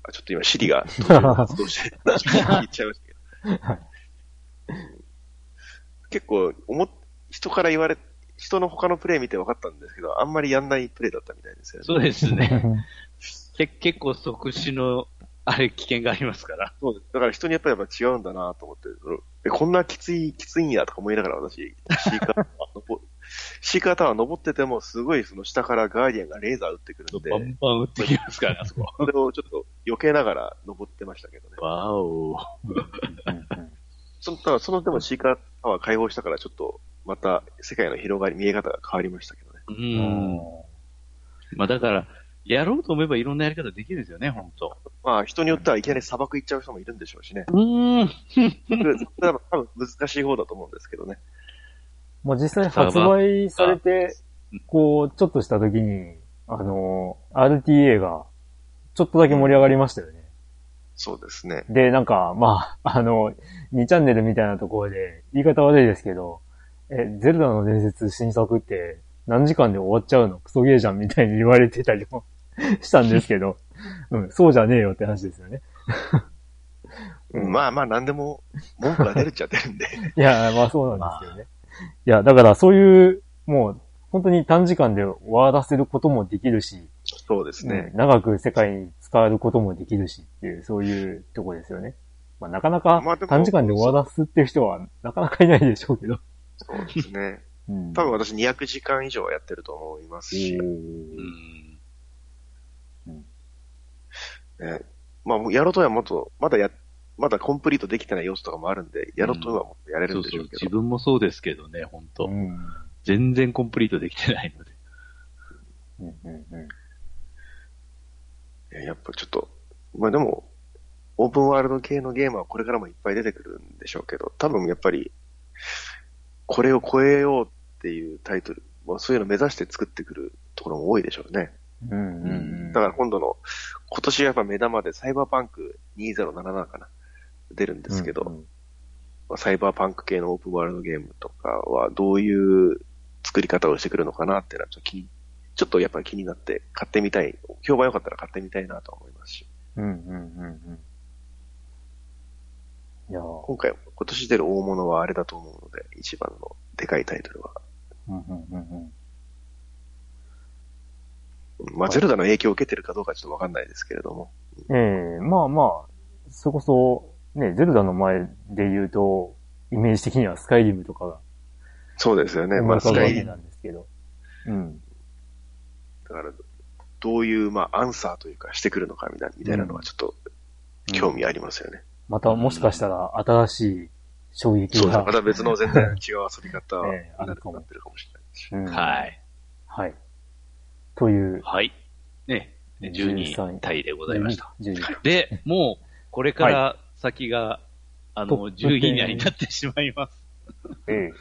あちょっと今、シリが途中で発動して、言っちゃいましたけど。結構、思っ、人から言われ、人の他のプレイ見て分かったんですけど、あんまりやんないプレイだったみたいですよね。そうですね。[laughs] け結構即死の、あれ、危険がありますから。そうです。だから人にやっぱりやっぱ違うんだなと思って、え、こんなきつい、きついんやとか思いながら私、シーカータワー登、[laughs] シーカータワー登ってても、すごいその下からガーディアンがレーザー撃ってくるんで、バンバン撃ってきますから、あそこ。それをちょっと避けながら登ってましたけどね。わお。その、ただそのでもシーカータワー開放したからちょっと、また世界の広がり、見え方が変わりましたけどね。う。うんんまあだから、やろうと思えばいろんなやり方できるんですよね、本当まあ人によってはいきなり砂漠行っちゃう人もいるんでしょうしね。うん。それそれは多分難しい方だと思うんですけどね。もう実際発売されて、こう、ちょっとした時に、あの、RTA が、ちょっとだけ盛り上がりましたよね。そうですね。で、なんか、まあ、あの、2チャンネルみたいなところで、言い方悪いですけど、え、ゼルダの伝説新作って何時間で終わっちゃうの？クソゲーじゃんみたいに言われてたりも [laughs] したんですけど、[laughs] うん、そうじゃねえよって話ですよね。うん、まあまあ何でも文句が出るっちゃ出るんで。[laughs] いや、まあそうなんですよね。いや、だからそういう、もう、本当に短時間で終わらせることもできるし、そうですねうん。長く世界に使えることもできるしっていう、そういうとこですよね。まあなかなか短時間で終わらすっていう人はなかなかいないでしょうけど。そうですね。うん多分私200時間以上はやってると思いますし、うん。ね、まあやろうとはもっと、まだや、まだコンプリートできてない要素とかもあるんで、やろうとはもっとやれるそうそうう。んでしょけど。自分もそうですけどね、本当うん全然コンプリートできてないので。うんうんうん。いややっぱちょっと、まあでも、オープンワールド系のゲームはこれからもいっぱい出てくるんでしょうけど、多分やっぱり、これを超えようっていうタイトル、まあ、そういうのを目指して作ってくるところも多いでしょうね。うんうんうん。だから今度の、今年はやっぱ目玉でサイバーパンク2077かな、出るんですけど、うんうんまあサイバーパンク系のオープンワールドゲームとかはどういう作り方をしてくるのかなっていうのはちょっと気にちょっとやっぱり気になって買ってみたい。評判良かったら買ってみたいなと思いますし。うんうんうんうん。いやー今回、今年出る大物はあれだと思うので、一番のでかいタイトルは。うんうんうんうん。まあ、ゼルダの影響を受けてるかどうかちょっとわかんないですけれども。ええまあまあ、それこそ、ね、ゼルダの前で言うと、イメージ的にはスカイリムとかがそうですよね。まあ、スカイリぶわけなんですけど。うん。だから、どういう、まあ、アンサーというかしてくるのかみたいなみたいなのはちょっと興味ありますよね。またもしかしたら新しい衝撃そうです。が。また別の全然違う遊び方に [laughs] ええあるかもなってるかもしれないし。うんはい。はい。という。はい。ね、12タイでございました。12位。で、もう、これから先が、あの、トップ10 10位になってしまいます。ええ